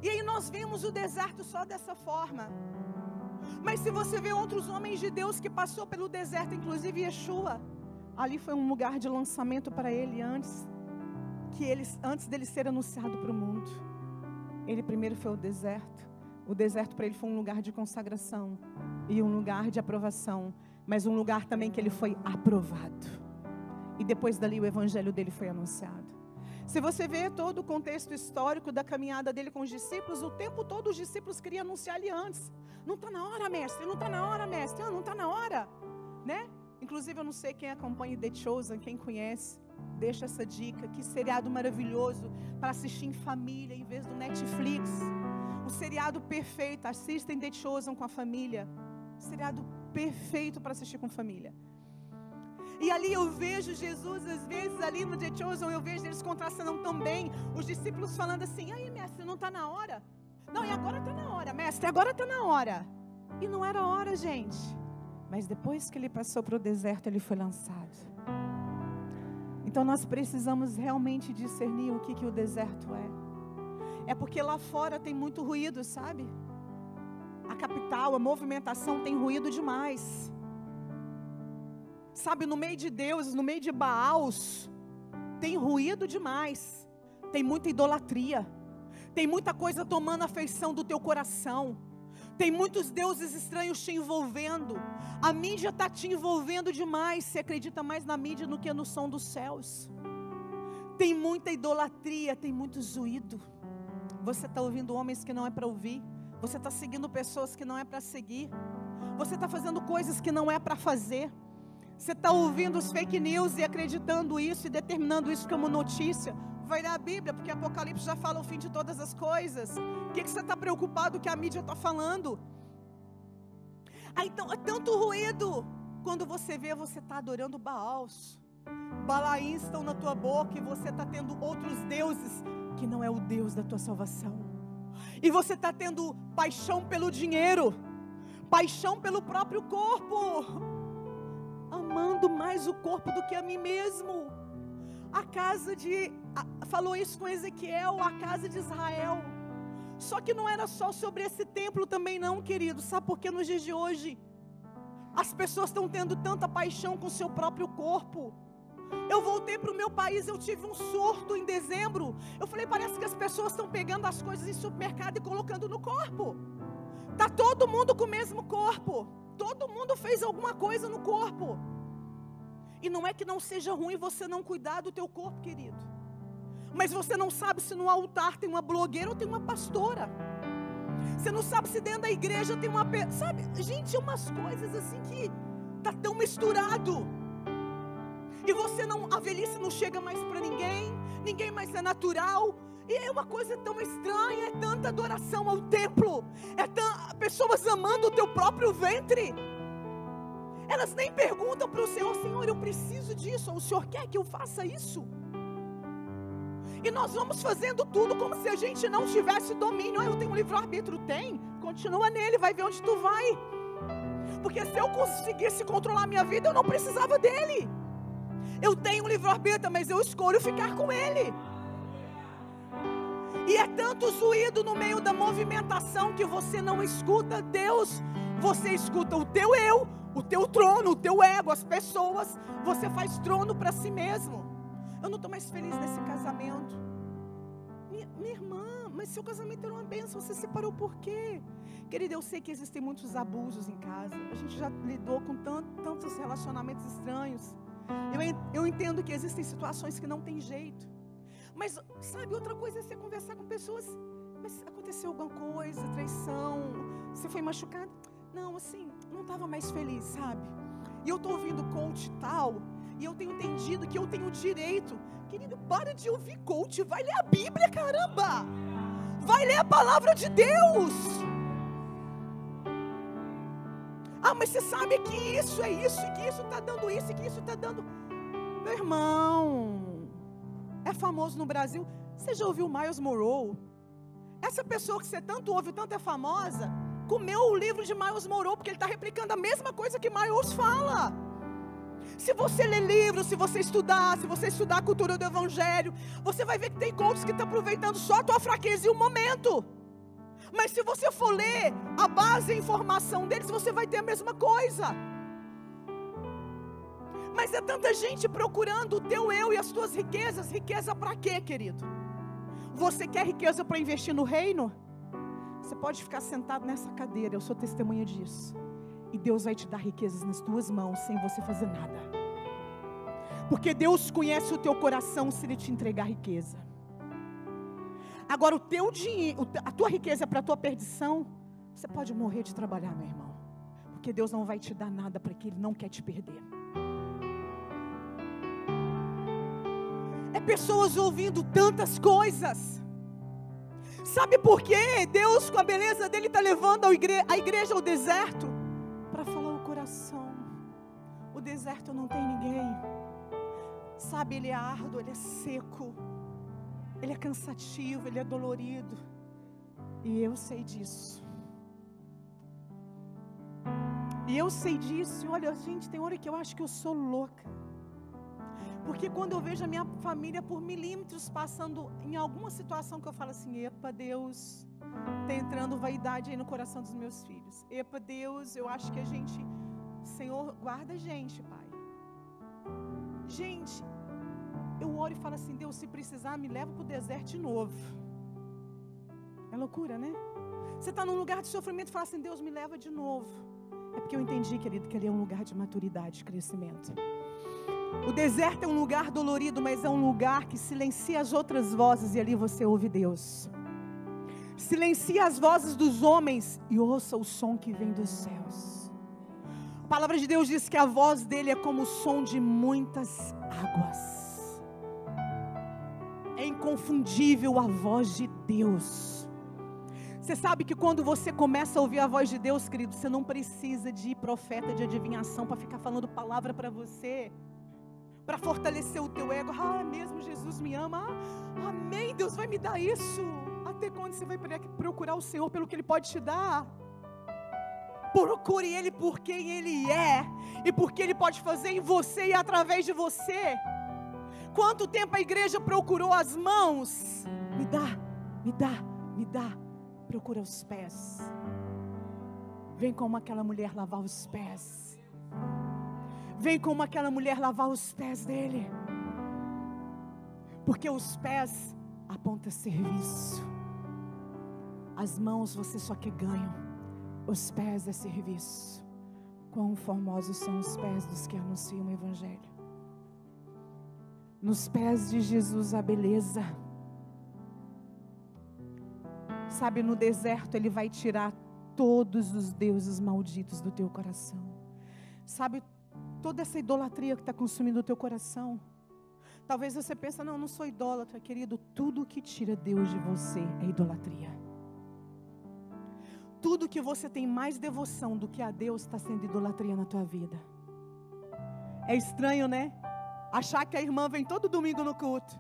E aí nós vemos o deserto só dessa forma. Mas se você vê outros homens de Deus que passou pelo deserto, inclusive Yeshua, ali foi um lugar de lançamento para ele antes que eles, antes dele ser anunciado para o mundo, ele primeiro foi ao deserto. O deserto para ele foi um lugar de consagração e um lugar de aprovação, mas um lugar também que ele foi aprovado. E depois dali o evangelho dele foi anunciado. Se você vê todo o contexto histórico da caminhada dele com os discípulos, o tempo todo os discípulos queriam anunciar ele antes. Não está na hora, mestre, não está na hora, mestre, ah, não está na hora, né? Inclusive, eu não sei quem acompanha The Chosen, quem conhece, deixa essa dica. Que seriado maravilhoso para assistir em família, em vez do Netflix. Um seriado perfeito. Assistem The Chosen com a família. Seriado perfeito para assistir com família. E ali eu vejo Jesus, às vezes, ali no The Chosen, eu vejo eles contracenando também. Os discípulos falando assim: aí, mestre, não está na hora? Não, e agora está na hora, mestre, agora está na hora. E não era hora, gente. Mas depois que ele passou para o deserto, ele foi lançado. Então nós precisamos realmente discernir o que, que o deserto é. É porque lá fora tem muito ruído, sabe? A capital, a movimentação tem ruído demais. Sabe, no meio de Deus, no meio de Baals, tem ruído demais. Tem muita idolatria. Tem muita coisa tomando a feição do teu coração. Tem muitos deuses estranhos te envolvendo. A mídia está te envolvendo demais. Você acredita mais na mídia do que no som dos céus. Tem muita idolatria, tem muito zuído. Você está ouvindo homens que não é para ouvir. Você está seguindo pessoas que não é para seguir. Você está fazendo coisas que não é para fazer. Você está ouvindo os fake news e acreditando isso e determinando isso como notícia vai ler a Bíblia, porque Apocalipse já fala o fim de todas as coisas. O que, que você está preocupado que a mídia está falando? Ah, então, é tanto ruído. Quando você vê, você está adorando Baals. Balaíns estão na tua boca e você está tendo outros deuses que não é o Deus da tua salvação. E você está tendo paixão pelo dinheiro, paixão pelo próprio corpo, amando mais o corpo do que a mim mesmo. A casa de falou isso com Ezequiel, a casa de Israel. Só que não era só sobre esse templo também não, querido. Sabe por que nos dias de hoje as pessoas estão tendo tanta paixão com o seu próprio corpo? Eu voltei para o meu país, eu tive um surto em dezembro. Eu falei, parece que as pessoas estão pegando as coisas em supermercado e colocando no corpo. Tá todo mundo com o mesmo corpo. Todo mundo fez alguma coisa no corpo. E não é que não seja ruim você não cuidar do teu corpo, querido. Mas você não sabe se no altar tem uma blogueira ou tem uma pastora. Você não sabe se dentro da igreja tem uma. Sabe, gente, umas coisas assim que tá tão misturado. E você não. A velhice não chega mais para ninguém. Ninguém mais é natural. E é uma coisa tão estranha, é tanta adoração ao templo, é tão, pessoas amando o teu próprio ventre. Elas nem perguntam para o Senhor, Senhor, eu preciso disso, ou o Senhor quer que eu faça isso? E nós vamos fazendo tudo como se a gente não tivesse domínio. Ah, eu tenho um livre-arbítrio. Tem. Continua nele, vai ver onde tu vai. Porque se eu conseguisse controlar minha vida, eu não precisava dele. Eu tenho um livre-arbítrio, mas eu escolho ficar com ele. E é tanto zuído no meio da movimentação que você não escuta Deus. Você escuta o teu eu, o teu trono, o teu ego, as pessoas. Você faz trono para si mesmo. Eu não estou mais feliz nesse casamento. Minha, minha, irmã, mas seu casamento era uma bênção, você separou por quê? Querida, eu sei que existem muitos abusos em casa. A gente já lidou com tanto, tantos relacionamentos estranhos. Eu, eu entendo que existem situações que não tem jeito. Mas, sabe, outra coisa é você conversar com pessoas. Mas aconteceu alguma coisa, traição, você foi machucado? Não, assim, não estava mais feliz, sabe? E eu estou ouvindo coach tal e eu tenho entendido que eu tenho direito. Querido, para de ouvir coach, vai ler a Bíblia, caramba! Vai ler a palavra de Deus! Ah, mas você sabe que isso é isso, que isso está dando isso, que isso está dando. Meu irmão, é famoso no Brasil. Você já ouviu Miles Morrow? Essa pessoa que você tanto ouve, tanto é famosa, comeu o livro de Miles Morrow, porque ele está replicando a mesma coisa que Miles fala. Se você ler livros, se você estudar, se você estudar a cultura do Evangelho, você vai ver que tem contos que estão aproveitando só a tua fraqueza e o momento. Mas se você for ler a base e a informação deles, você vai ter a mesma coisa. Mas é tanta gente procurando o teu eu e as tuas riquezas. Riqueza para quê, querido? Você quer riqueza para investir no reino? Você pode ficar sentado nessa cadeira, eu sou testemunha disso. E Deus vai te dar riquezas nas tuas mãos sem você fazer nada. Porque Deus conhece o teu coração se Ele te entregar riqueza. Agora, o teu dinheiro, a tua riqueza é para a tua perdição. Você pode morrer de trabalhar, meu irmão. Porque Deus não vai te dar nada para que Ele não quer te perder. É pessoas ouvindo tantas coisas. Sabe por quê? Deus, com a beleza dele, está levando a igreja, a igreja ao deserto para falar o coração. O deserto não tem ninguém. Sabe, ele é árduo, ele é seco. Ele é cansativo, ele é dolorido. E eu sei disso. E eu sei disso. E olha, gente, tem hora que eu acho que eu sou louca. Porque quando eu vejo a minha família por milímetros passando em alguma situação que eu falo assim, epa, Deus, está entrando vaidade aí no coração dos meus filhos. Epa, Deus, eu acho que a gente, Senhor, guarda a gente, Pai. Gente, eu oro e falo assim: Deus, se precisar, me leva para o deserto de novo. É loucura, né? Você está num lugar de sofrimento e fala assim: Deus, me leva de novo. É porque eu entendi, querido, que ali é um lugar de maturidade, de crescimento. O deserto é um lugar dolorido, mas é um lugar que silencia as outras vozes e ali você ouve Deus. Silencia as vozes dos homens e ouça o som que vem dos céus. A palavra de Deus diz que a voz dele é como o som de muitas águas é inconfundível a voz de Deus. Você sabe que quando você começa a ouvir a voz de Deus, querido, você não precisa de profeta de adivinhação para ficar falando palavra para você, para fortalecer o teu ego. Ah, mesmo Jesus me ama. Ah, amém, Deus vai me dar isso. Até quando você vai procurar o Senhor pelo que Ele pode te dar? Procure Ele por quem Ele é e por que Ele pode fazer em você e através de você. Quanto tempo a igreja procurou as mãos? Me dá, me dá, me dá. Procura os pés. Vem como aquela mulher lavar os pés. Vem como aquela mulher lavar os pés dele. Porque os pés apontam serviço. As mãos você só quer ganho. Os pés é serviço. Quão formosos são os pés dos que anunciam o Evangelho. Nos pés de Jesus a beleza. Sabe, no deserto Ele vai tirar todos os deuses malditos do teu coração. Sabe, toda essa idolatria que está consumindo o teu coração. Talvez você pense, não, não sou idólatra, querido. Tudo que tira Deus de você é idolatria. Tudo que você tem mais devoção do que a Deus está sendo idolatria na tua vida. É estranho, né? achar que a irmã vem todo domingo no culto,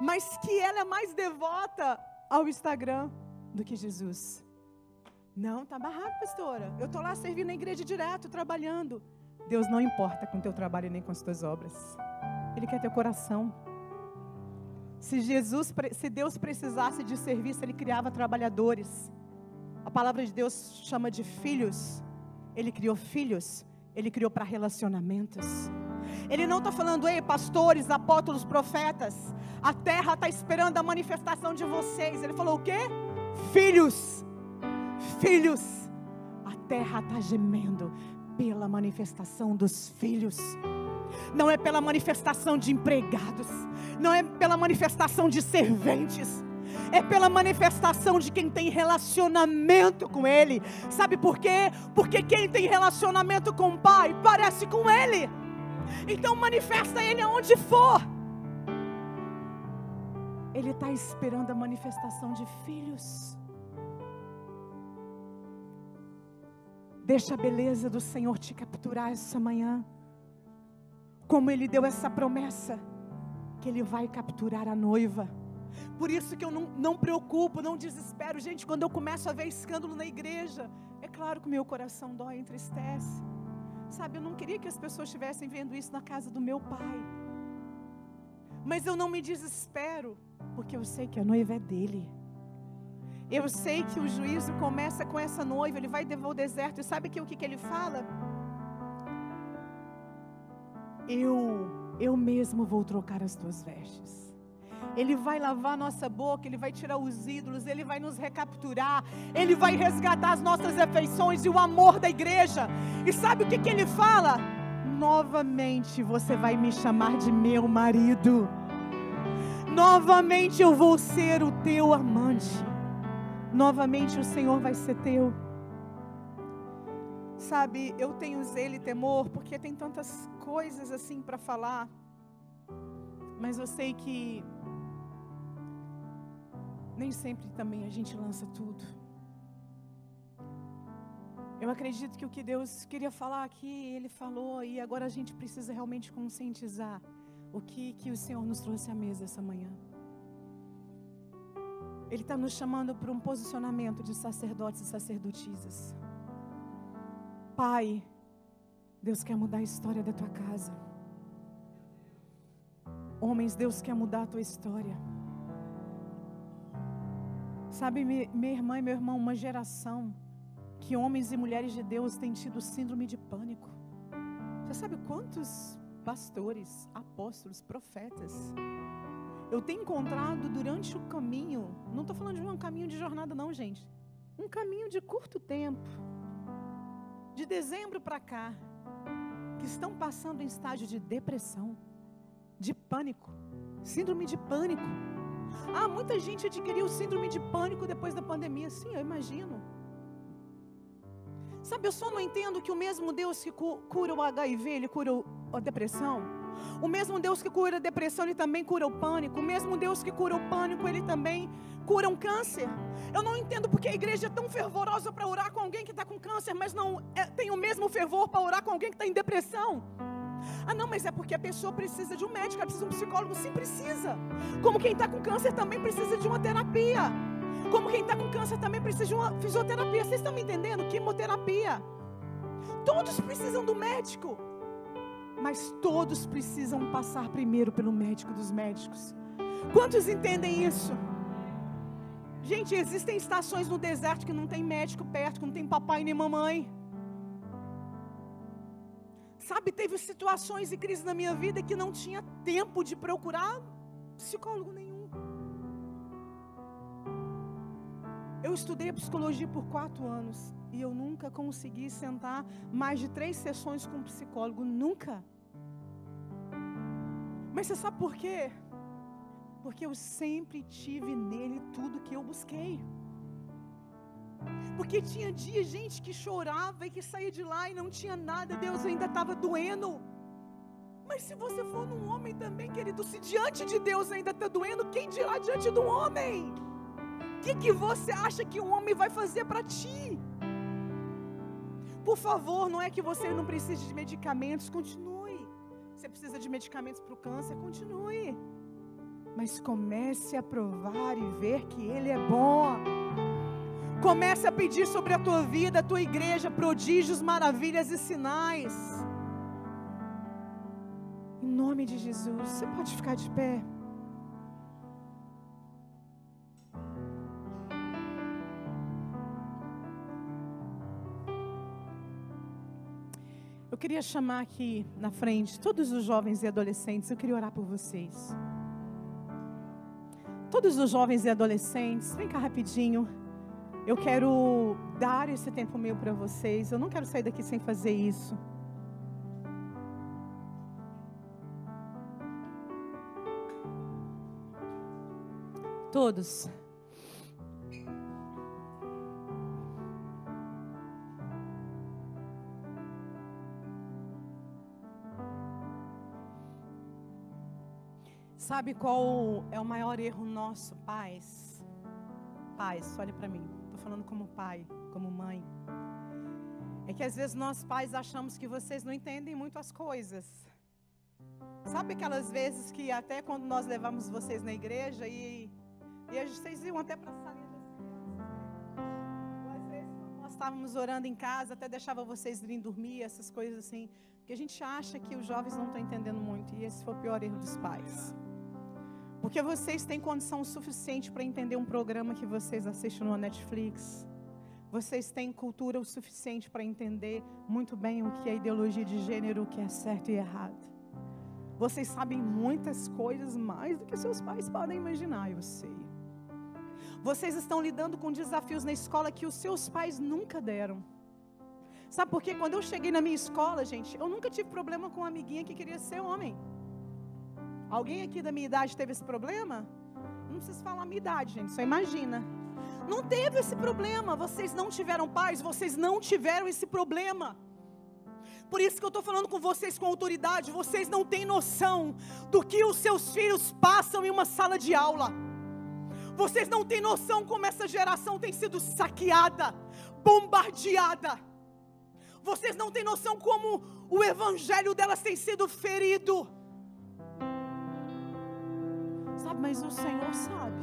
mas que ela é mais devota ao Instagram do que Jesus. Não, tá barrado, pastora. Eu tô lá servindo na igreja direto, trabalhando. Deus não importa com o teu trabalho nem com as tuas obras. Ele quer teu coração. Se Jesus, se Deus precisasse de serviço, ele criava trabalhadores. A palavra de Deus chama de filhos. Ele criou filhos. Ele criou para relacionamentos. Ele não está falando, ei, pastores, apóstolos, profetas, a terra está esperando a manifestação de vocês. Ele falou o quê? Filhos, filhos, a terra está gemendo pela manifestação dos filhos. Não é pela manifestação de empregados, não é pela manifestação de serventes, é pela manifestação de quem tem relacionamento com Ele. Sabe por quê? Porque quem tem relacionamento com o Pai parece com Ele. Então manifesta Ele aonde for. Ele está esperando a manifestação de filhos. Deixa a beleza do Senhor te capturar essa manhã. Como Ele deu essa promessa, que Ele vai capturar a noiva. Por isso que eu não, não preocupo, não desespero. Gente, quando eu começo a ver escândalo na igreja, é claro que meu coração dói, entristece. Sabe, eu não queria que as pessoas estivessem vendo isso na casa do meu pai. Mas eu não me desespero, porque eu sei que a noiva é dele. Eu sei que o juízo começa com essa noiva, ele vai devolver o deserto. E sabe que, o que, que ele fala? eu, eu mesmo vou trocar as tuas vestes. Ele vai lavar nossa boca, Ele vai tirar os ídolos, Ele vai nos recapturar, Ele vai resgatar as nossas afeições e o amor da igreja. E sabe o que, que Ele fala? Novamente você vai me chamar de meu marido. Novamente eu vou ser o teu amante. Novamente o Senhor vai ser teu. Sabe, eu tenho zelo e temor porque tem tantas coisas assim para falar. Mas eu sei que nem sempre também a gente lança tudo. Eu acredito que o que Deus queria falar aqui, Ele falou, e agora a gente precisa realmente conscientizar o que, que o Senhor nos trouxe à mesa essa manhã. Ele está nos chamando para um posicionamento de sacerdotes e sacerdotisas. Pai, Deus quer mudar a história da tua casa. Homens, Deus quer mudar a tua história. Sabe, minha irmã e meu irmão, uma geração que homens e mulheres de Deus têm tido síndrome de pânico. Você sabe quantos pastores, apóstolos, profetas eu tenho encontrado durante o caminho, não estou falando de um caminho de jornada, não, gente. Um caminho de curto tempo, de dezembro para cá, que estão passando em estágio de depressão, de pânico, síndrome de pânico. Ah, muita gente adquiriu síndrome de pânico depois da pandemia. Sim, eu imagino. Sabe, eu só não entendo que o mesmo Deus que cura o HIV, ele cura a depressão. O mesmo Deus que cura a depressão, ele também cura o pânico. O mesmo Deus que cura o pânico, ele também cura um câncer. Eu não entendo porque a igreja é tão fervorosa para orar com alguém que está com câncer, mas não é, tem o mesmo fervor para orar com alguém que está em depressão. Ah, não, mas é porque a pessoa precisa de um médico, ela precisa de um psicólogo. Sim, precisa. Como quem está com câncer também precisa de uma terapia. Como quem está com câncer também precisa de uma fisioterapia. Vocês estão me entendendo? Quimioterapia. Todos precisam do médico. Mas todos precisam passar primeiro pelo médico dos médicos. Quantos entendem isso? Gente, existem estações no deserto que não tem médico perto, que não tem papai nem mamãe. Sabe, teve situações e crises na minha vida que não tinha tempo de procurar psicólogo nenhum. Eu estudei psicologia por quatro anos e eu nunca consegui sentar mais de três sessões com um psicólogo, nunca. Mas você sabe por quê? Porque eu sempre tive nele tudo que eu busquei. Porque tinha dia, gente, que chorava e que saía de lá e não tinha nada, Deus ainda estava doendo. Mas se você for num homem também, querido, se diante de Deus ainda está doendo, quem dirá diante do homem? O que, que você acha que um homem vai fazer para ti? Por favor, não é que você não precise de medicamentos, continue. Você precisa de medicamentos para o câncer, continue. Mas comece a provar e ver que Ele é bom. Comece a pedir sobre a tua vida, a tua igreja, prodígios, maravilhas e sinais. Em nome de Jesus, você pode ficar de pé. Eu queria chamar aqui na frente todos os jovens e adolescentes, eu queria orar por vocês. Todos os jovens e adolescentes, vem cá rapidinho. Eu quero dar esse tempo meu para vocês. Eu não quero sair daqui sem fazer isso. Todos. Sabe qual é o maior erro nosso, pais? Pais, olhe para mim falando como pai, como mãe. É que às vezes nós pais achamos que vocês não entendem muito as coisas. Sabe aquelas vezes que até quando nós levamos vocês na igreja e, e vocês iam até para a salinha das crianças, às vezes nós estávamos orando em casa, até deixava vocês irem dormir, essas coisas assim. Porque a gente acha que os jovens não estão entendendo muito. E esse foi o pior erro dos pais. Porque vocês têm condição suficiente para entender um programa que vocês assistem no Netflix. Vocês têm cultura o suficiente para entender muito bem o que é ideologia de gênero, o que é certo e errado. Vocês sabem muitas coisas mais do que seus pais podem imaginar, eu sei. Vocês estão lidando com desafios na escola que os seus pais nunca deram. Sabe por quê? Quando eu cheguei na minha escola, gente, eu nunca tive problema com uma amiguinha que queria ser homem. Alguém aqui da minha idade teve esse problema? Não precisa falar a minha idade, gente, só imagina. Não teve esse problema. Vocês não tiveram paz, vocês não tiveram esse problema. Por isso que eu estou falando com vocês com autoridade. Vocês não têm noção do que os seus filhos passam em uma sala de aula. Vocês não têm noção como essa geração tem sido saqueada, bombardeada. Vocês não têm noção como o evangelho delas tem sido ferido. Sabe, mas o Senhor sabe.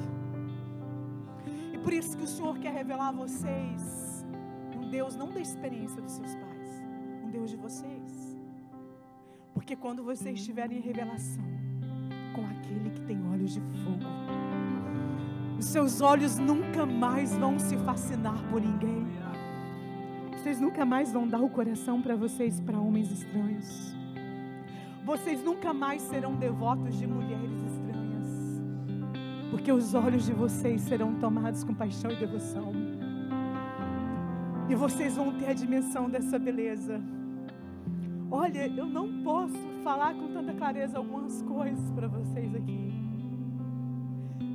E por isso que o Senhor quer revelar a vocês um Deus não da experiência dos seus pais, um Deus de vocês. Porque quando vocês estiverem em revelação com aquele que tem olhos de fogo, os seus olhos nunca mais vão se fascinar por ninguém. Vocês nunca mais vão dar o coração para vocês para homens estranhos. Vocês nunca mais serão devotos de mulheres. Porque os olhos de vocês serão tomados com paixão e devoção. E vocês vão ter a dimensão dessa beleza. Olha, eu não posso falar com tanta clareza algumas coisas para vocês aqui.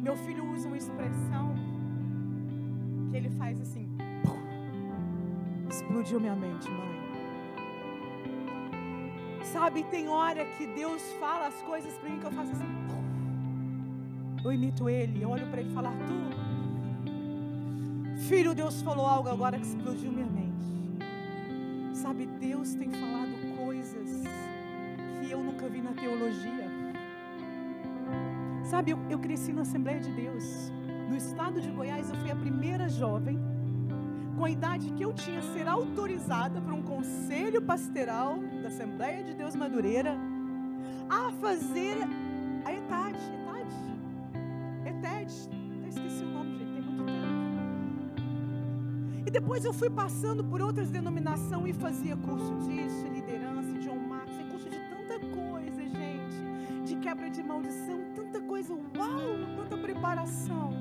Meu filho usa uma expressão que ele faz assim. Explodiu minha mente, mãe. Sabe, tem hora que Deus fala as coisas para mim que eu faço assim. Eu imito ele, eu olho para ele falar tudo. Filho, Deus falou algo agora que explodiu minha mente. Sabe, Deus tem falado coisas que eu nunca vi na teologia. Sabe, eu, eu cresci na Assembleia de Deus. No estado de Goiás, eu fui a primeira jovem com a idade que eu tinha, ser autorizada por um conselho pastoral da Assembleia de Deus Madureira a fazer depois eu fui passando por outras denominações e fazia curso disso, liderança, John Marcos, curso de tanta coisa, gente. De quebra de maldição, tanta coisa, uau, tanta preparação.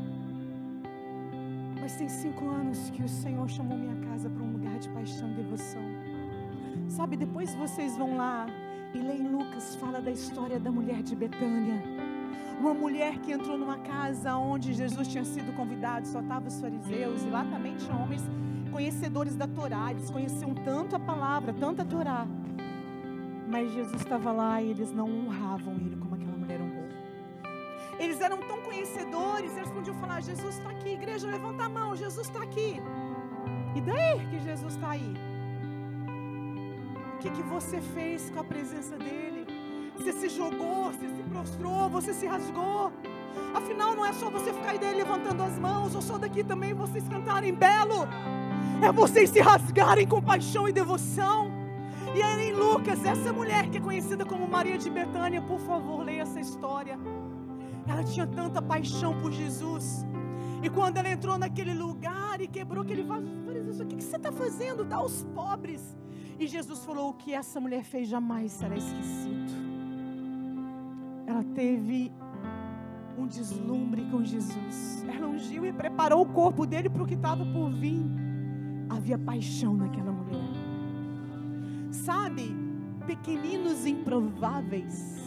Mas tem cinco anos que o Senhor chamou minha casa para um lugar de paixão e devoção. Sabe, depois vocês vão lá e leem Lucas, fala da história da mulher de Betânia. Uma mulher que entrou numa casa onde Jesus tinha sido convidado, só estavam os fariseus, e lá também tinha homens conhecedores da Torá, eles conheciam tanto a palavra, tanto a Torá. Mas Jesus estava lá e eles não honravam ele como aquela mulher honrou. Eles eram tão conhecedores, eles podiam falar: Jesus está aqui, igreja, levanta a mão, Jesus está aqui. E daí que Jesus está aí? O que, que você fez com a presença dele? Você se jogou, você se prostrou, você se rasgou. Afinal, não é só você ficar aí dele levantando as mãos, ou só daqui também vocês cantarem belo. É vocês se rasgarem com paixão e devoção. E aí em Lucas, essa mulher que é conhecida como Maria de Betânia, por favor, leia essa história. Ela tinha tanta paixão por Jesus. E quando ela entrou naquele lugar e quebrou aquele vaso, fariseus, o que, você está fazendo? Dá aos pobres. E Jesus falou: o que essa mulher fez jamais será esquecido. Ela teve um deslumbre com Jesus. Ela ungiu e preparou o corpo dele para o que estava por vir. Havia paixão naquela mulher. Sabe, pequeninos improváveis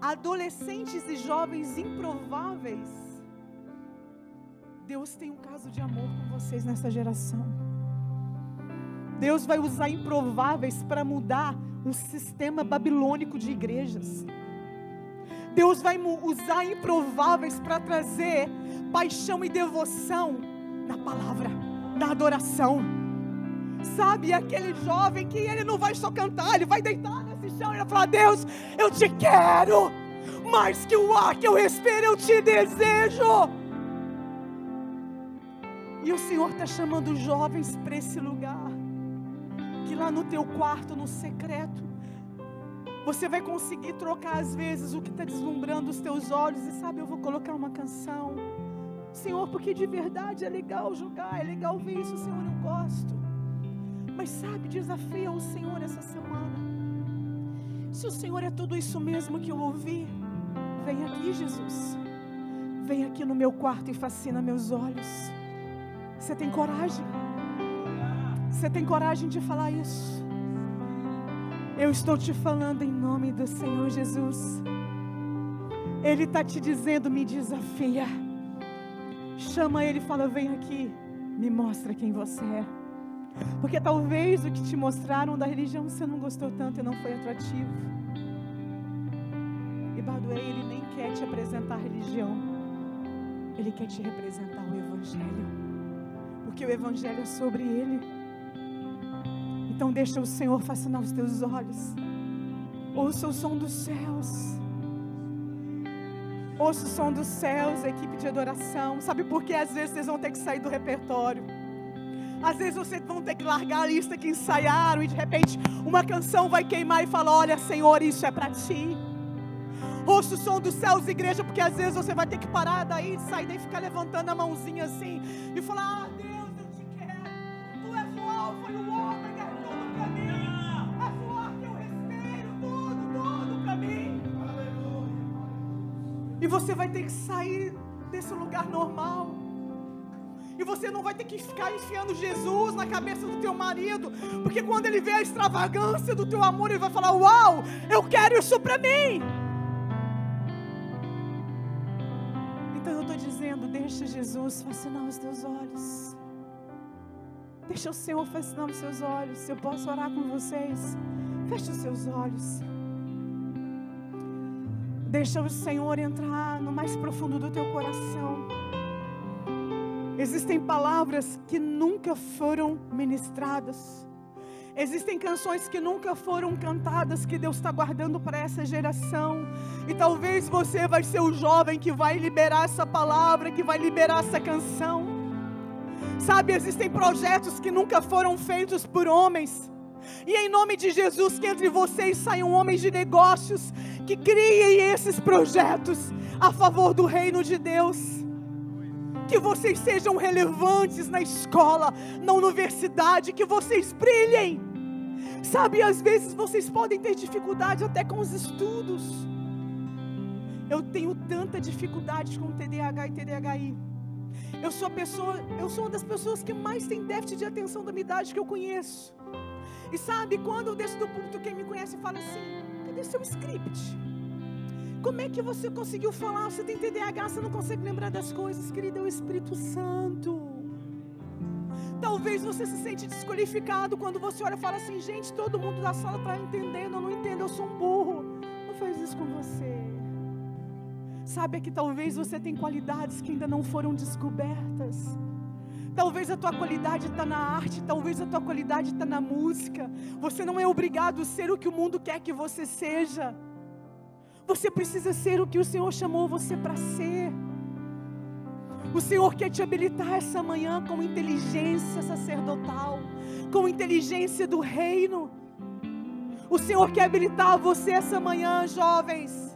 adolescentes e jovens improváveis. Deus tem um caso de amor com vocês nessa geração. Deus vai usar improváveis para mudar um sistema babilônico de igrejas. Deus vai usar improváveis para trazer paixão e devoção na palavra, na adoração. Sabe, aquele jovem que ele não vai só cantar, ele vai deitar nesse chão e vai falar: Deus, eu te quero, mais que o ar que eu respiro, eu te desejo. E o Senhor está chamando jovens para esse lugar, que lá no teu quarto, no secreto, você vai conseguir trocar às vezes o que está deslumbrando os teus olhos, e sabe, eu vou colocar uma canção. Senhor, porque de verdade é legal jogar, é legal ver isso, Senhor, eu gosto. Mas sabe, desafia o Senhor essa semana. Se o Senhor é tudo isso mesmo que eu ouvi, vem aqui, Jesus. Vem aqui no meu quarto e fascina meus olhos. Você tem coragem? Você tem coragem de falar isso? Eu estou te falando em nome do Senhor Jesus. Ele está te dizendo, me desafia. Chama ele e fala: vem aqui, me mostra quem você é. Porque talvez o que te mostraram da religião você não gostou tanto e não foi atrativo. E Baduei, ele nem quer te apresentar a religião. Ele quer te representar o Evangelho. Porque o Evangelho é sobre Ele. Então deixa o Senhor fascinar os teus olhos. Ouça o som dos céus. Ouça o som dos céus, equipe de adoração. Sabe por que às vezes vocês vão ter que sair do repertório? Às vezes vocês vão ter que largar a lista que ensaiaram e de repente uma canção vai queimar e falar: Olha, Senhor, isso é para ti. Ouça o som dos céus, igreja, porque às vezes você vai ter que parar daí, sair daí, ficar levantando a mãozinha assim e falar: Ah, Deus, E você vai ter que sair desse lugar normal. E você não vai ter que ficar enfiando Jesus na cabeça do teu marido, porque quando ele vê a extravagância do teu amor, ele vai falar: Uau, eu quero isso para mim. Deixa Jesus fascinar os teus olhos. Deixa o Senhor fascinar os seus olhos. Eu posso orar com vocês, feche os seus olhos. Deixa o Senhor entrar no mais profundo do teu coração. Existem palavras que nunca foram ministradas. Existem canções que nunca foram cantadas que Deus está guardando para essa geração. E talvez você vai ser o jovem que vai liberar essa palavra, que vai liberar essa canção. Sabe, existem projetos que nunca foram feitos por homens. E em nome de Jesus, que entre vocês saiam homens de negócios que criem esses projetos a favor do reino de Deus. Que vocês sejam relevantes na escola, na universidade, que vocês brilhem Sabe, às vezes vocês podem ter dificuldade até com os estudos. Eu tenho tanta dificuldade com TDAH e TDAHI. Eu sou a pessoa, eu sou uma das pessoas que mais tem déficit de atenção da minha idade que eu conheço. E sabe, quando eu desço do púlpito, quem me conhece fala assim: cadê seu script? Como é que você conseguiu falar? Você tem TDAH, você não consegue lembrar das coisas, querido, é o Espírito Santo. Talvez você se sente desqualificado quando você olha e fala assim: gente, todo mundo da sala está entendendo, eu não entendo, eu sou um burro. Não faz isso com você. Sabe que talvez você tem qualidades que ainda não foram descobertas. Talvez a tua qualidade está na arte, talvez a tua qualidade está na música. Você não é obrigado a ser o que o mundo quer que você seja. Você precisa ser o que o Senhor chamou você para ser. O Senhor quer te habilitar essa manhã com inteligência sacerdotal, com inteligência do reino. O Senhor quer habilitar você essa manhã, jovens